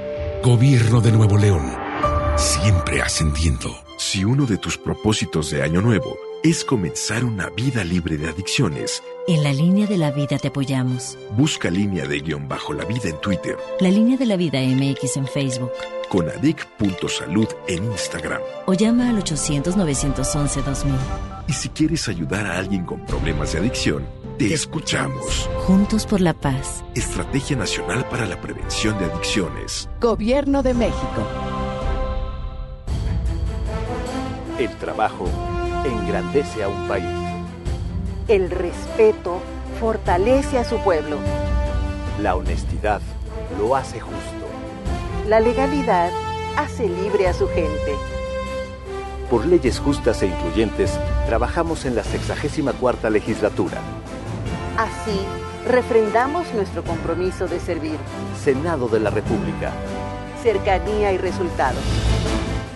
Gobierno de Nuevo León. Siempre ascendiendo. Si uno de tus propósitos de Año Nuevo es comenzar una vida libre de adicciones, En la línea de la vida te apoyamos. busca línea de guion bajo la vida en Twitter. La línea de la vida MX en Facebook. conadic.salud en Instagram. O llama al 800-911-2000. Y si quieres ayudar a alguien con problemas de adicción, te escuchamos. Juntos por la paz. Estrategia Nacional para la Prevención de Adicciones. Gobierno de México. El trabajo engrandece a un país. El respeto fortalece a su pueblo. La honestidad lo hace justo. La legalidad hace libre a su gente. Por leyes justas e incluyentes, trabajamos en la 64 legislatura. Así, refrendamos nuestro compromiso de servir. Senado de la República. Cercanía y resultados.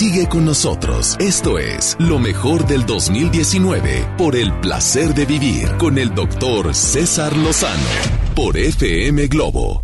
Sigue con nosotros. Esto es Lo mejor del 2019 por el placer de vivir con el doctor César Lozano por FM Globo.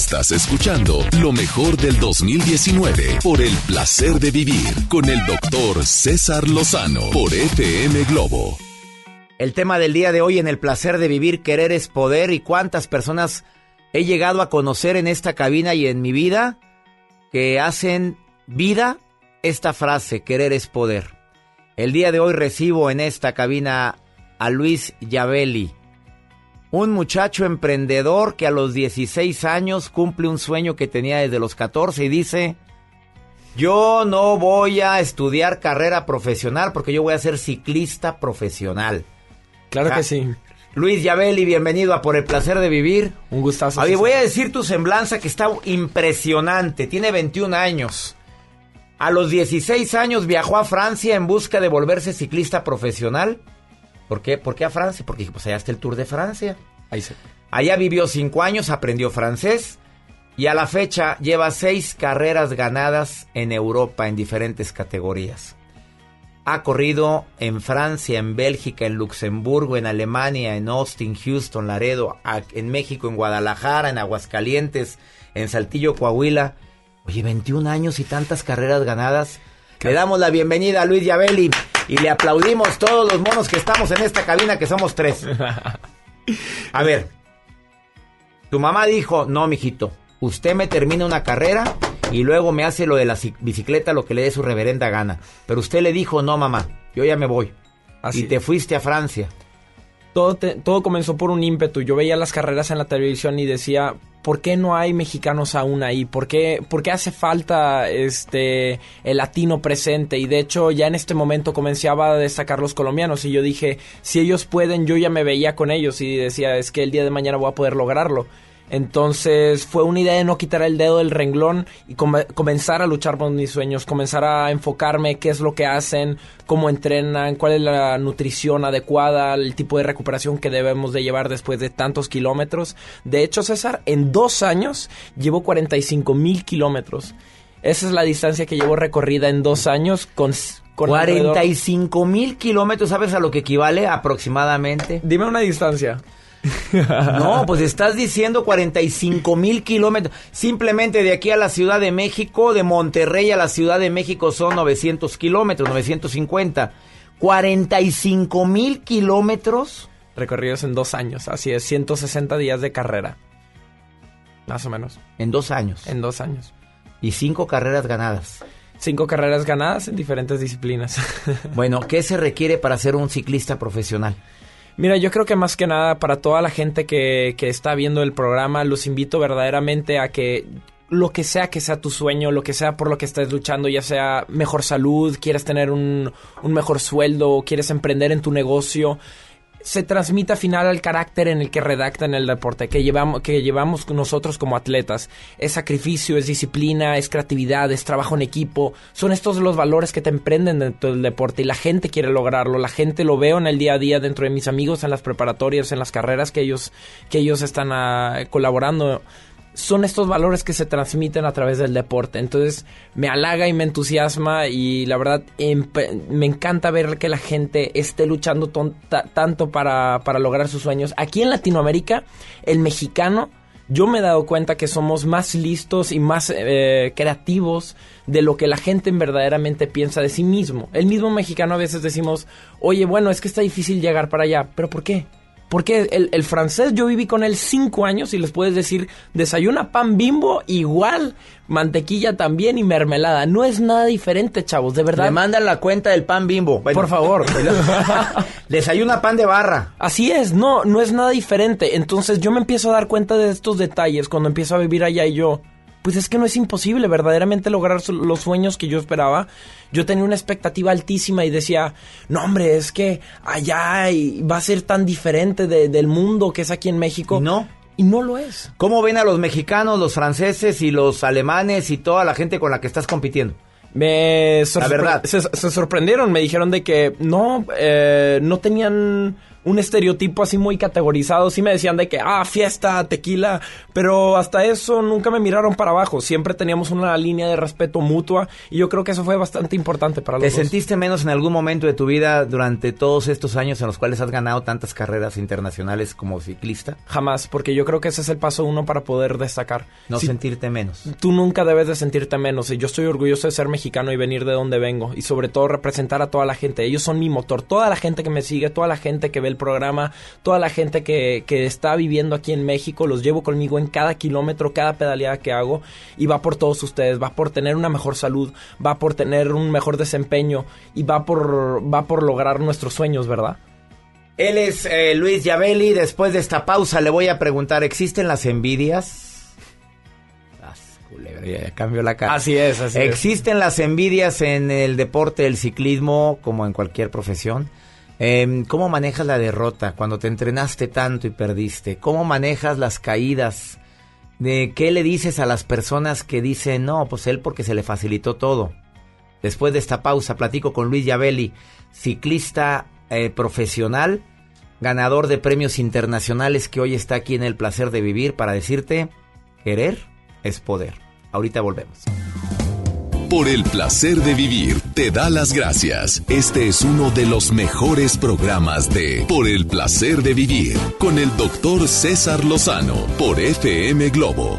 Estás escuchando lo mejor del 2019 por el placer de vivir con el doctor César Lozano por FM Globo. El tema del día de hoy en el placer de vivir, querer es poder y cuántas personas he llegado a conocer en esta cabina y en mi vida que hacen vida esta frase, querer es poder. El día de hoy recibo en esta cabina a Luis Yabeli, un muchacho emprendedor que a los 16 años cumple un sueño que tenía desde los 14 y dice, yo no voy a estudiar carrera profesional porque yo voy a ser ciclista profesional. Claro que sí. Luis Yabeli, bienvenido a Por el Placer de Vivir. Un gustazo. Oye, voy a decir tu semblanza que está impresionante. Tiene 21 años. A los 16 años viajó a Francia en busca de volverse ciclista profesional. ¿Por qué? ¿Por qué a Francia? Porque pues allá está el Tour de Francia. Ahí se... Allá vivió 5 años, aprendió francés y a la fecha lleva 6 carreras ganadas en Europa en diferentes categorías. Ha corrido en Francia, en Bélgica, en Luxemburgo, en Alemania, en Austin, Houston, Laredo, en México, en Guadalajara, en Aguascalientes, en Saltillo, Coahuila. Oye, 21 años y tantas carreras ganadas. Le damos la bienvenida a Luis Yabeli y le aplaudimos todos los monos que estamos en esta cabina, que somos tres. A ver, tu mamá dijo, no, mijito, usted me termina una carrera y luego me hace lo de la bicicleta, lo que le dé su reverenda gana. Pero usted le dijo, no, mamá, yo ya me voy. y te fuiste a Francia. Todo, todo comenzó por un ímpetu. Yo veía las carreras en la televisión y decía, ¿por qué no hay mexicanos aún ahí? ¿Por qué, ¿Por qué, hace falta este el latino presente? Y de hecho ya en este momento comenzaba a destacar los colombianos y yo dije, si ellos pueden, yo ya me veía con ellos y decía, es que el día de mañana voy a poder lograrlo. Entonces fue una idea de no quitar el dedo del renglón y comenzar a luchar por mis sueños, comenzar a enfocarme qué es lo que hacen, cómo entrenan, cuál es la nutrición adecuada, el tipo de recuperación que debemos de llevar después de tantos kilómetros. De hecho, César, en dos años llevo 45 mil kilómetros. Esa es la distancia que llevo recorrida en dos años con... con 45 mil kilómetros, ¿sabes a lo que equivale aproximadamente? Dime una distancia. No, pues estás diciendo 45 mil kilómetros. Simplemente de aquí a la Ciudad de México, de Monterrey a la Ciudad de México son 900 kilómetros, 950. 45 mil kilómetros. Recorridos en dos años, así es, 160 días de carrera. Más o menos. En dos años. En dos años. Y cinco carreras ganadas. Cinco carreras ganadas en diferentes disciplinas. bueno, ¿qué se requiere para ser un ciclista profesional? Mira, yo creo que más que nada para toda la gente que, que está viendo el programa, los invito verdaderamente a que lo que sea que sea tu sueño, lo que sea por lo que estés luchando, ya sea mejor salud, quieres tener un, un mejor sueldo, quieres emprender en tu negocio, se transmite al final al carácter en el que redactan el deporte, que llevamos, que llevamos nosotros como atletas. Es sacrificio, es disciplina, es creatividad, es trabajo en equipo. Son estos los valores que te emprenden dentro del deporte y la gente quiere lograrlo. La gente lo veo en el día a día dentro de mis amigos, en las preparatorias, en las carreras que ellos, que ellos están ah, colaborando son estos valores que se transmiten a través del deporte. Entonces me halaga y me entusiasma y la verdad me encanta ver que la gente esté luchando tanto para, para, lograr sus sueños. Aquí en Latinoamérica, el mexicano, yo me he dado cuenta que somos más listos y más eh, creativos de lo que la gente verdaderamente piensa de sí mismo. El mismo mexicano a veces decimos, oye, bueno, es que está difícil llegar para allá, pero ¿por qué? Porque el, francés yo viví con él cinco años y les puedes decir, desayuna pan bimbo igual, mantequilla también y mermelada. No es nada diferente, chavos, de verdad. Me mandan la cuenta del pan bimbo. Por favor. desayuna pan de barra. Así es, no, no es nada diferente. Entonces yo me empiezo a dar cuenta de estos detalles cuando empiezo a vivir allá y yo pues es que no es imposible verdaderamente lograr los sueños que yo esperaba. Yo tenía una expectativa altísima y decía, no hombre, es que allá va a ser tan diferente del mundo que es aquí en México. No. Y no lo es. ¿Cómo ven a los mexicanos, los franceses y los alemanes y toda la gente con la que estás compitiendo? Me la verdad. Se, sorprendieron, me dijeron de que no, eh, no tenían un estereotipo así muy categorizado. Sí me decían de que, ah, fiesta, tequila, pero hasta eso nunca me miraron para abajo. Siempre teníamos una línea de respeto mutua y yo creo que eso fue bastante importante para los ¿Te dos. sentiste menos en algún momento de tu vida durante todos estos años en los cuales has ganado tantas carreras internacionales como ciclista? Jamás, porque yo creo que ese es el paso uno para poder destacar. No Si- sentirte menos. Tú nunca debes de sentirte menos y yo estoy orgulloso de ser mexicano y venir de donde vengo y sobre todo representar a toda la gente. Ellos son mi motor, toda la gente que me sigue, toda la gente que ve el programa, toda la gente que, que está viviendo aquí en México, los llevo conmigo en cada kilómetro, cada pedaleada que hago y va por todos ustedes, va por tener una mejor salud, va por tener un mejor desempeño y va por, va por lograr nuestros sueños, ¿verdad? Él es eh, Luis Yabeli. Después de esta pausa le voy a preguntar, ¿existen las envidias? Culebra, ya, cambió la cara. Así es, así es. ¿Existen las envidias en el deporte del ciclismo como en cualquier profesión? Em, ¿Cómo manejas la derrota cuando te entrenaste tanto y perdiste? ¿Cómo manejas las caídas? ¿De qué le dices a las personas que dicen, no, pues él porque se le facilitó todo? Después de esta pausa platico con Luis Yabeli, ciclista eh, profesional, ganador de premios internacionales que hoy está aquí en el placer de vivir para decirte, querer es poder. Ahorita volvemos. Por el placer de vivir, te da las gracias. Este es uno de los mejores programas de Por el placer de vivir con el doctor César Lozano por FM Globo.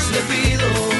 Dios le pido.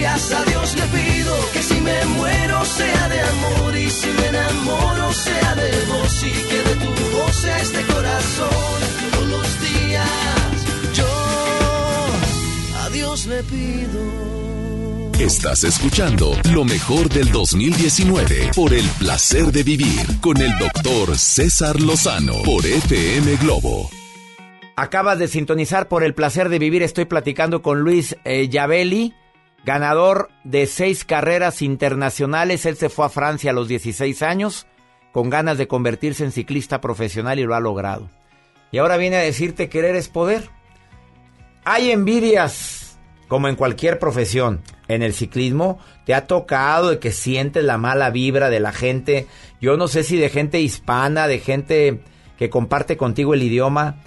Días a Dios le pido que si me muero sea de amor y si me enamoro sea de vos y que de tu voz sea este corazón. Todos los días yo a Dios le pido. Estás escuchando lo mejor del 2019 por el placer de vivir con el doctor César Lozano por FM Globo. Acabas de sintonizar por el placer de vivir. Estoy platicando con Luis eh, Yavelli, ganador de seis carreras internacionales. Él se fue a Francia a los 16 años con ganas de convertirse en ciclista profesional y lo ha logrado. Y ahora viene a decirte querer es poder. Hay envidias, como en cualquier profesión. En el ciclismo te ha tocado de que sientes la mala vibra de la gente. Yo no sé si de gente hispana, de gente que comparte contigo el idioma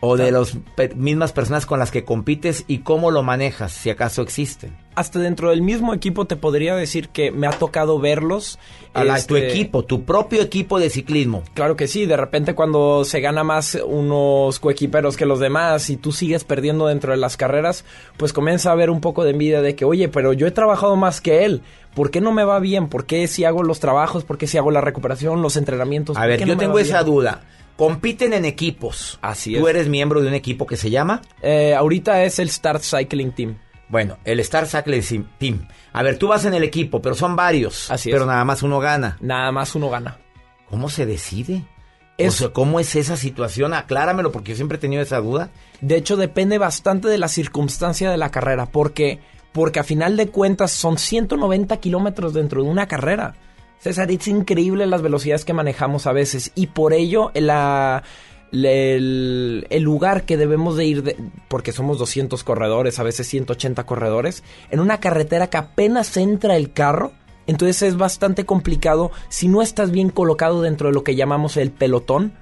o de las mismas personas con las que compites y cómo lo manejas, si acaso existen. Hasta dentro del mismo equipo te podría decir que me ha tocado verlos. A tu este, equipo, tu propio equipo de ciclismo. Claro que sí, de repente cuando se gana más unos coequiperos que los demás y tú sigues perdiendo dentro de las carreras, pues comienza a haber un poco de envidia de que, oye, pero yo he trabajado más que él, ¿por qué no me va bien? ¿Por qué si hago los trabajos? ¿Por qué si hago la recuperación, los entrenamientos? A ¿Por ver, yo no tengo esa duda. Compiten en equipos. Así ¿Tú es. eres miembro de un equipo que se llama? Eh, ahorita es el Start Cycling Team. Bueno, el Star Cycling Team. A ver, tú vas en el equipo, pero son varios. Así es. Pero nada más uno gana. Nada más uno gana. ¿Cómo se decide? Es- O sea, ¿cómo es esa situación? Acláramelo porque yo siempre he tenido esa duda. De hecho, depende bastante de la circunstancia de la carrera, porque, porque a final de cuentas son 190 kilómetros dentro de una carrera. César, es increíble las velocidades que manejamos a veces y por ello el, el lugar que debemos de ir, porque somos 200 corredores, a veces 180 corredores, en una carretera que apenas entra el carro, entonces es bastante complicado si no estás bien colocado dentro de lo que llamamos el pelotón.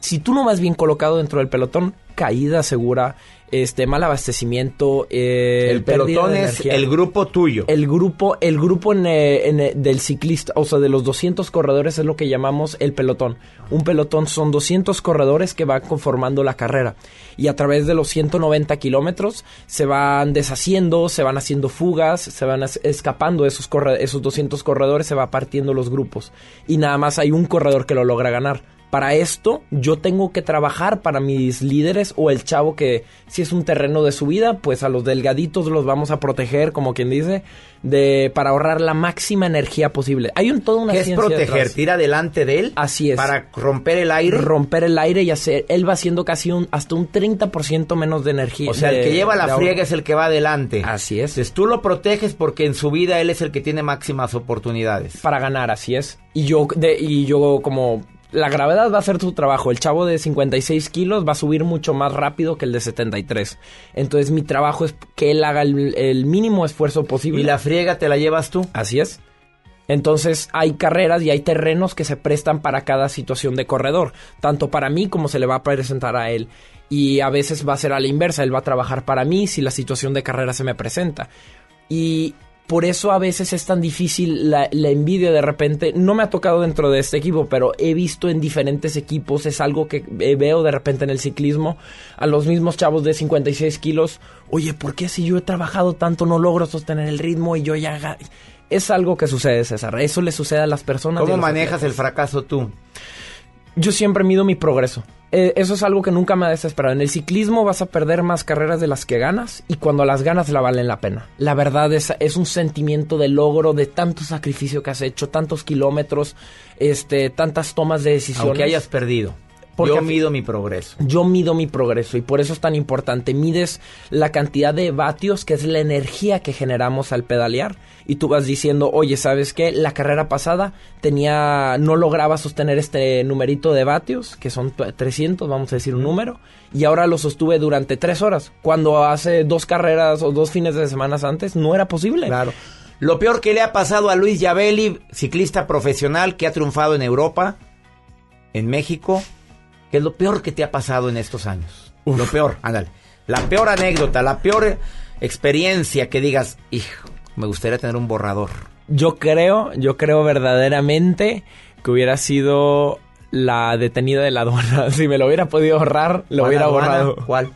Si tú no vas bien colocado dentro del pelotón, caída segura, este mal abastecimiento, eh, El pelotón de es el grupo tuyo. El grupo, el grupo en, eh, en, eh, del ciclista, o sea, de los 200 corredores es lo que llamamos el pelotón. Un pelotón son 200 corredores que van conformando la carrera. Y a través de los 190 kilómetros se van deshaciendo, se van haciendo fugas, se van escapando esos, esos 200 corredores, se va partiendo los grupos. Y nada más hay un corredor que lo logra ganar. Para esto yo tengo que trabajar para mis líderes o el chavo que si es un terreno de subida, pues a los delgaditos los vamos a proteger, como quien dice, de para ahorrar la máxima energía posible. Hay un toda una ¿Qué es ciencia proteger? ¿Tira delante de él? Así es. Para romper el aire. romper el aire y hacer él va haciendo casi un hasta un 30% menos de energía. O sea, el que lleva la friega es el que va adelante. Así es. Entonces tú lo proteges porque en su vida él es el que tiene máximas oportunidades. para ganar, así es. Y yo, de, y yo como... La gravedad va a hacer su trabajo. El chavo de 56 kilos va a subir mucho más rápido que el de 73. Entonces mi trabajo es que él haga el, el mínimo esfuerzo posible. ¿Y la friega te la llevas tú? Así es. Entonces hay carreras y hay terrenos que se prestan para cada situación de corredor, tanto para mí como se le va a presentar a él. Y a veces va a ser a la inversa, él va a trabajar para mí si la situación de carrera se me presenta. Y por eso a veces es tan difícil la, la envidia de repente. No me ha tocado dentro de este equipo, pero he visto en diferentes equipos, es algo que eh, veo de repente en el ciclismo, a los mismos chavos de 56 kilos. Oye, ¿por qué si yo he trabajado tanto no logro sostener el ritmo y yo ya... ga-?" Es algo que sucede, César. Eso le sucede a las personas. ¿Cómo manejas atletas. el fracaso tú? Yo siempre mido mi progreso. Eh, eso es algo que nunca me ha desesperado. En el ciclismo vas a perder más carreras de las que ganas y cuando las ganas la valen la pena. La verdad es, es un sentimiento de logro, de tanto sacrificio que has hecho, tantos kilómetros, este, tantas tomas de decisiones. Aunque hayas perdido. Porque Yo mido mi progreso. Yo mido mi progreso y por eso es tan importante. Mides la cantidad de vatios, que es la energía que generamos al pedalear. Y tú vas diciendo, oye, ¿sabes qué? La carrera pasada tenía, no lograba sostener este numerito de vatios, que son t- 300, vamos a decir un número. Y ahora lo sostuve durante tres horas. Cuando hace dos carreras o dos fines de semana antes, no era posible. Claro. Lo peor que le ha pasado a Luis Yavelli, ciclista profesional que ha triunfado en Europa, en México, ¿qué es lo peor que te ha pasado en estos años? Lo peor, ándale. La peor anécdota, la peor experiencia que digas, hijo, me gustaría tener un borrador. Yo creo, yo creo verdaderamente que hubiera sido la detenida de la aduana. Si me lo hubiera podido ahorrar, lo ¿Cuál hubiera aduana? borrado. ¿Cuál?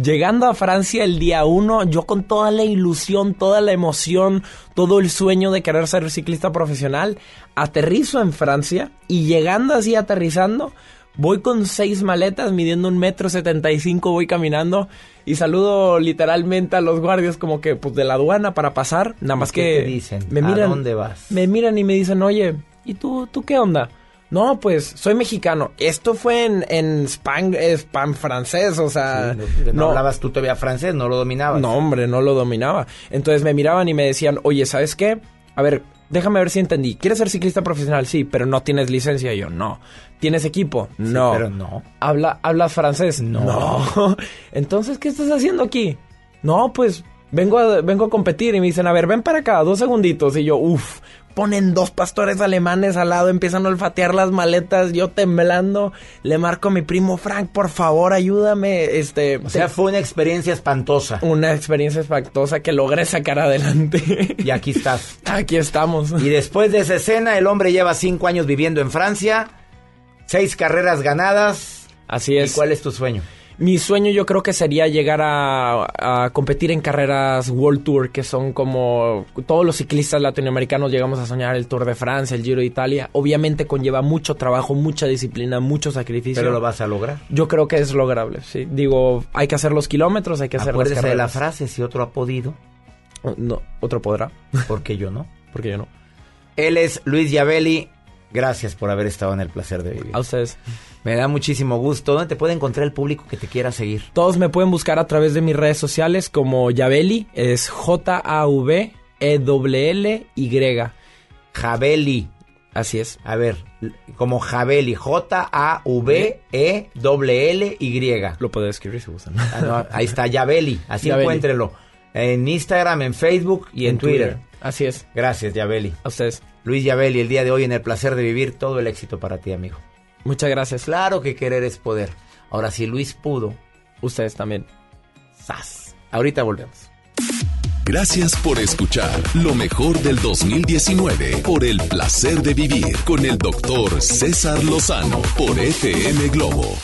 Llegando a Francia el día uno, yo con toda la ilusión, toda la emoción, todo el sueño de querer ser ciclista profesional, aterrizo en Francia y llegando así aterrizando, Voy con seis maletas, midiendo un metro setenta y cinco, voy caminando y saludo literalmente a los guardias como que pues de la aduana para pasar. Nada más ¿Qué que te dicen? me ¿A miran, dónde vas? Me miran y me dicen, oye, ¿y tú, tú qué onda? No, pues soy mexicano. Esto fue en, en spam, spam francés, o sea... Sí, no, no hablabas tú todavía francés, no lo dominabas. No, hombre, no lo dominaba. Entonces me miraban y me decían, oye, ¿sabes qué? A ver, déjame ver si entendí. ¿Quieres ser ciclista profesional? Sí, pero no tienes licencia. Y yo, no. ¿Tienes equipo? No. pero no. ¿Habla, ¿Hablas francés? No. No. Entonces, ¿qué estás haciendo aquí? No, pues vengo a, vengo a competir. Y me dicen, a ver, ven para acá, dos segunditos. Y yo, uff, ponen dos pastores alemanes al lado, empiezan a olfatear las maletas, yo temblando, le marco a mi primo Frank, por favor, ayúdame, este... O sea, fue una experiencia espantosa. Una experiencia espantosa que logré sacar adelante. Y aquí estás. Aquí estamos. Y después de esa escena, el hombre lleva cinco años viviendo en Francia, seis carreras ganadas. Así es. ¿Y cuál es tu sueño? Mi sueño yo creo que sería llegar a, a, competir en carreras World Tour, que son como todos los ciclistas latinoamericanos llegamos a soñar el Tour de Francia, el Giro de Italia. Obviamente conlleva mucho trabajo, mucha disciplina, mucho sacrificio. Pero lo vas a lograr. Yo creo que es lograble, sí. Digo, hay que hacer los kilómetros, hay que hacer Acuérdese las carreras. de la frase, si otro ha podido. No, otro podrá. Porque yo no. Porque yo no. Él es Luis Yabeli. Gracias por haber estado en el placer de vivir. A ustedes. Me da muchísimo gusto. ¿Dónde te puede encontrar el público que te quiera seguir? Todos me pueden buscar a través de mis redes sociales como Yabeli, es J-A-V-E-L-L-Y. Javeli. Así es. A ver, como Javeli, J-A-V-E-L-L-Y. Lo puedo escribir si gustan. Ah, no, ahí está, Yabeli. Así Yabeli. encuéntrelo. En Instagram, en Facebook y en, En Twitter. Twitter. Así es. Gracias, Yabeli. A ustedes. Luis Yabeli, el día de hoy en el placer de vivir, todo el éxito para ti, amigo. Muchas gracias. Claro que querer es poder. Ahora, si Luis pudo, Ustedes también. ¡zas! Ahorita volvemos. Gracias por escuchar lo mejor del 2019 por el placer de vivir con el doctor César Lozano por FM Globo.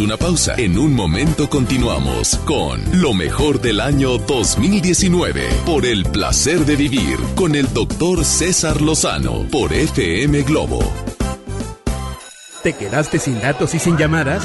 Una pausa. En un momento continuamos con lo mejor del año 2019 por el placer de vivir con el doctor César Lozano por FM Globo. ¿Te quedaste sin datos y sin llamadas?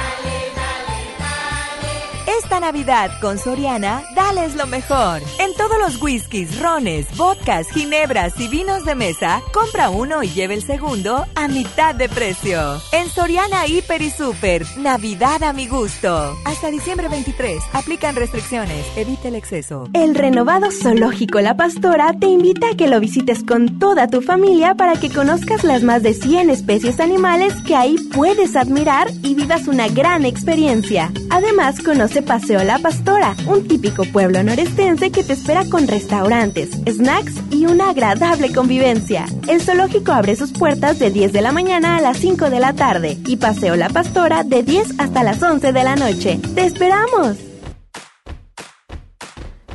Navidad con Soriana, dales lo mejor. En todos los whiskies, rones, vodkas, ginebras y vinos de mesa, compra uno y lleve el segundo a mitad de precio. En Soriana Hiper y Super, Navidad a mi gusto. Hasta diciembre 23, aplican restricciones, evite el exceso. El renovado Zoológico La Pastora te invita a que lo visites con toda tu familia para que conozcas las más de 100 especies animales que ahí puedes admirar y vivas una gran experiencia. Además, conoce Paseo La Pastora, un típico pueblo norestense que te espera con restaurantes, snacks y una agradable convivencia. El zoológico abre sus puertas de 10 de la mañana a las 5 de la tarde y Paseo La Pastora de 10 hasta las 11 de la noche. ¡Te esperamos!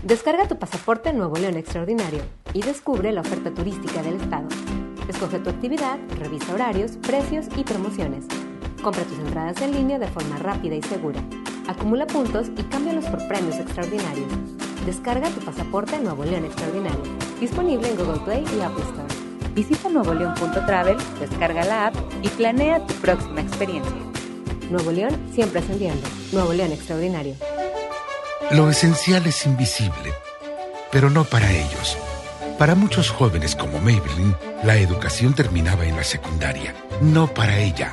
Descarga tu pasaporte Nuevo León Extraordinario y descubre la oferta turística del estado. Escoge tu actividad, revisa horarios, precios y promociones. Compra tus entradas en línea de forma rápida y segura. Acumula puntos y cámbialos por premios extraordinarios. Descarga tu pasaporte Nuevo León Extraordinario. Disponible en Google Play y Apple Store. Visita nuevoleón.travel, descarga la app y planea tu próxima experiencia. Nuevo León siempre ascendiendo. Nuevo León Extraordinario. Lo esencial es invisible, pero no para ellos. Para muchos jóvenes como Maybelline, la educación terminaba en la secundaria. No para ella.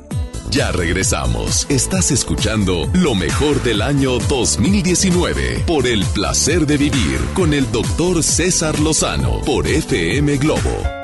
Ya regresamos. Estás escuchando lo mejor del año 2019 por el placer de vivir con el doctor César Lozano por FM Globo.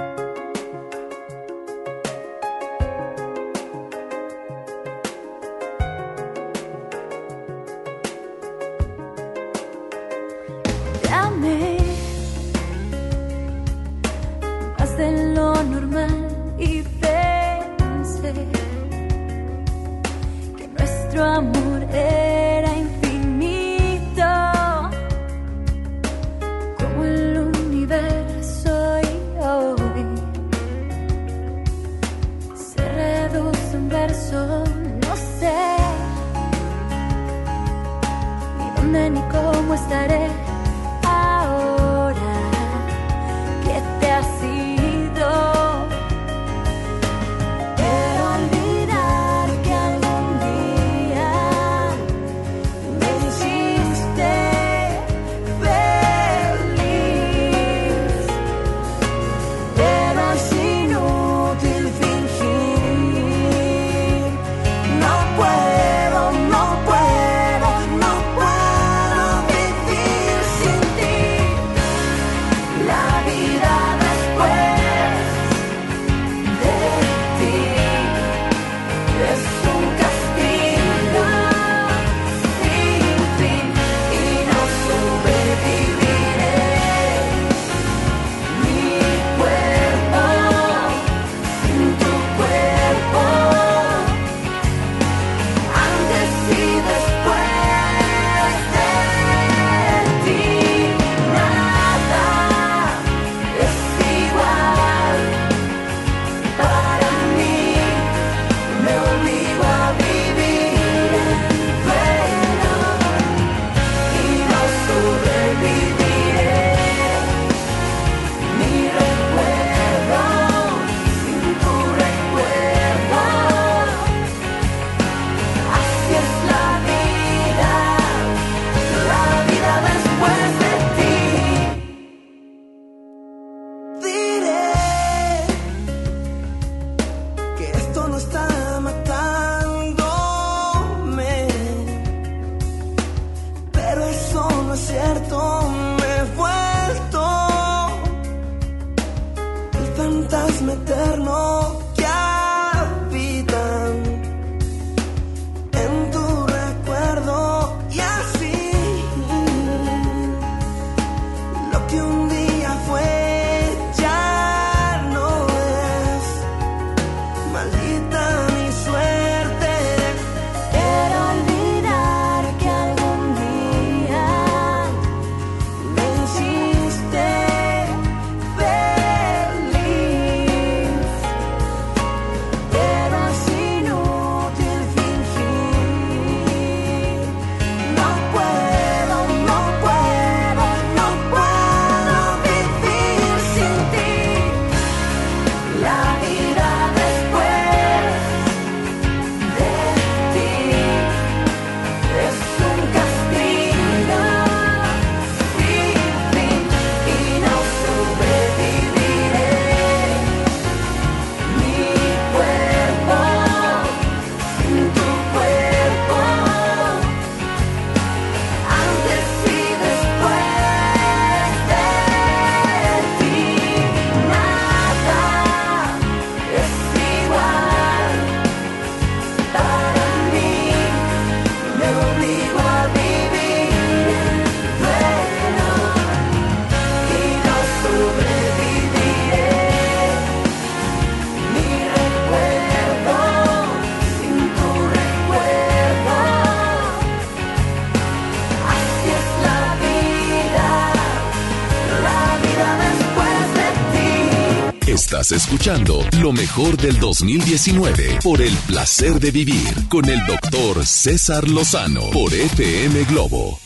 Escuchando lo mejor del 2019 por el placer de vivir con el doctor César Lozano por FM Globo.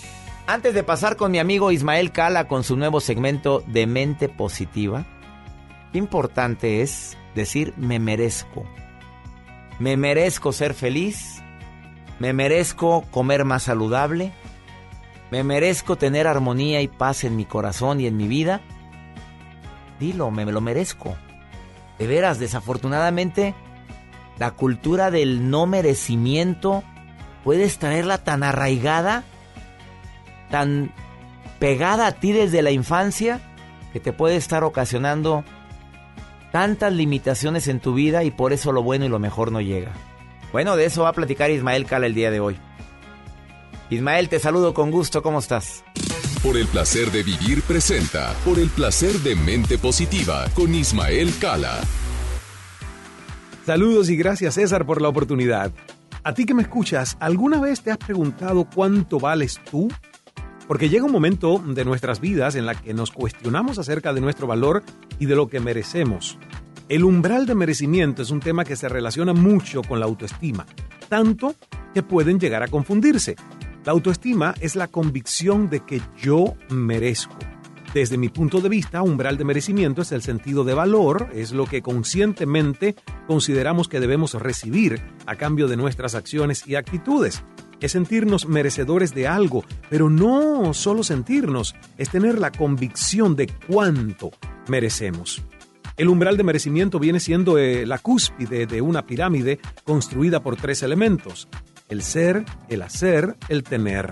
Antes de pasar con mi amigo Ismael Cala con su nuevo segmento de mente positiva, importante es decir me merezco. Me merezco ser feliz, me merezco comer más saludable, me merezco tener armonía y paz en mi corazón y en mi vida. Dilo, me lo merezco. De veras, desafortunadamente, la cultura del no merecimiento puedes traerla tan arraigada, tan pegada a ti desde la infancia, que te puede estar ocasionando tantas limitaciones en tu vida y por eso lo bueno y lo mejor no llega. Bueno, de eso va a platicar Ismael Cala el día de hoy. Ismael, te saludo con gusto, ¿cómo estás? Por el placer de vivir presenta Por el placer de mente positiva con Ismael Cala. Saludos y gracias César por la oportunidad. A ti que me escuchas, ¿alguna vez te has preguntado cuánto vales tú? Porque llega un momento de nuestras vidas en la que nos cuestionamos acerca de nuestro valor y de lo que merecemos. El umbral de merecimiento es un tema que se relaciona mucho con la autoestima, tanto que pueden llegar a confundirse. La autoestima es la convicción de que yo merezco. Desde mi punto de vista, umbral de merecimiento es el sentido de valor, es lo que conscientemente consideramos que debemos recibir a cambio de nuestras acciones y actitudes. Es sentirnos merecedores de algo, pero no solo sentirnos, es tener la convicción de cuánto merecemos. El umbral de merecimiento viene siendo eh, la cúspide de una pirámide construida por tres elementos, el ser, el hacer, el tener.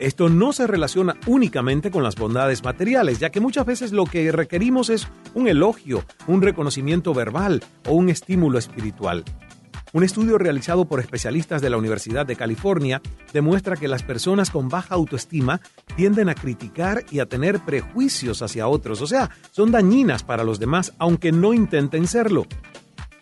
Esto no se relaciona únicamente con las bondades materiales, ya que muchas veces lo que requerimos es un elogio, un reconocimiento verbal o un estímulo espiritual. Un estudio realizado por especialistas de la Universidad de California demuestra que las personas con baja autoestima tienden a criticar y a tener prejuicios hacia otros, o sea, son dañinas para los demás aunque no intenten serlo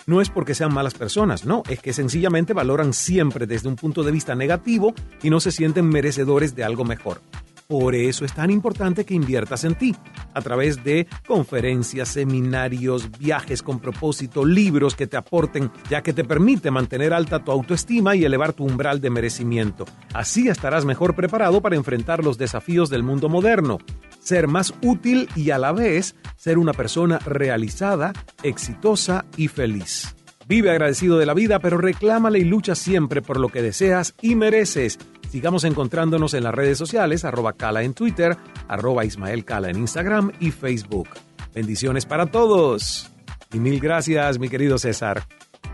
no es porque sean malas personas, no, es que sencillamente valoran siempre desde un punto de vista negativo y no se sienten merecedores de algo mejor. Por eso es tan importante que inviertas en ti, a través de conferencias, seminarios, viajes con propósito, libros que te aporten, ya que te permite mantener alta tu autoestima y elevar tu umbral de merecimiento. Así estarás mejor preparado para enfrentar los desafíos del mundo moderno, ser más útil y a la vez ser una persona realizada, exitosa y feliz. Vive agradecido de la vida, pero reclámale y lucha siempre por lo que deseas y mereces. Sigamos encontrándonos en las redes sociales, arroba Cala en Twitter, arroba Ismael Cala en Instagram y Facebook. Bendiciones para todos. Y mil gracias, mi querido César.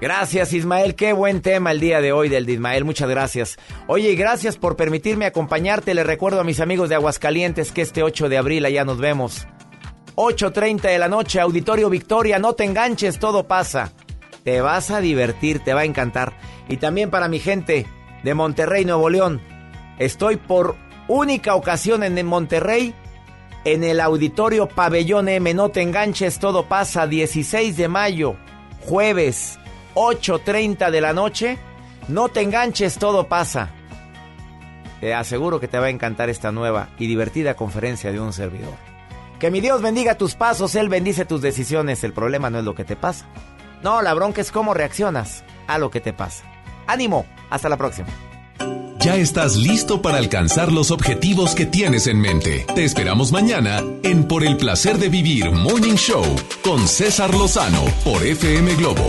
Gracias, Ismael. Qué buen tema el día de hoy del de Ismael. Muchas gracias. Oye, y gracias por permitirme acompañarte. Le recuerdo a mis amigos de Aguascalientes que este 8 de abril allá nos vemos. 8.30 de la noche, Auditorio Victoria. No te enganches, todo pasa. Te vas a divertir, te va a encantar. Y también para mi gente de Monterrey, Nuevo León. Estoy por única ocasión en Monterrey, en el Auditorio Pabellón M. No te enganches, todo pasa. 16 de mayo, jueves, 8.30 de la noche. No te enganches, todo pasa. Te aseguro que te va a encantar esta nueva y divertida conferencia de un servidor. Que mi Dios bendiga tus pasos, Él bendice tus decisiones. El problema no es lo que te pasa. No, la bronca es cómo reaccionas a lo que te pasa. Ánimo, hasta la próxima. Ya estás listo para alcanzar los objetivos que tienes en mente. Te esperamos mañana en Por el placer de vivir Morning Show con César Lozano por FM Globo.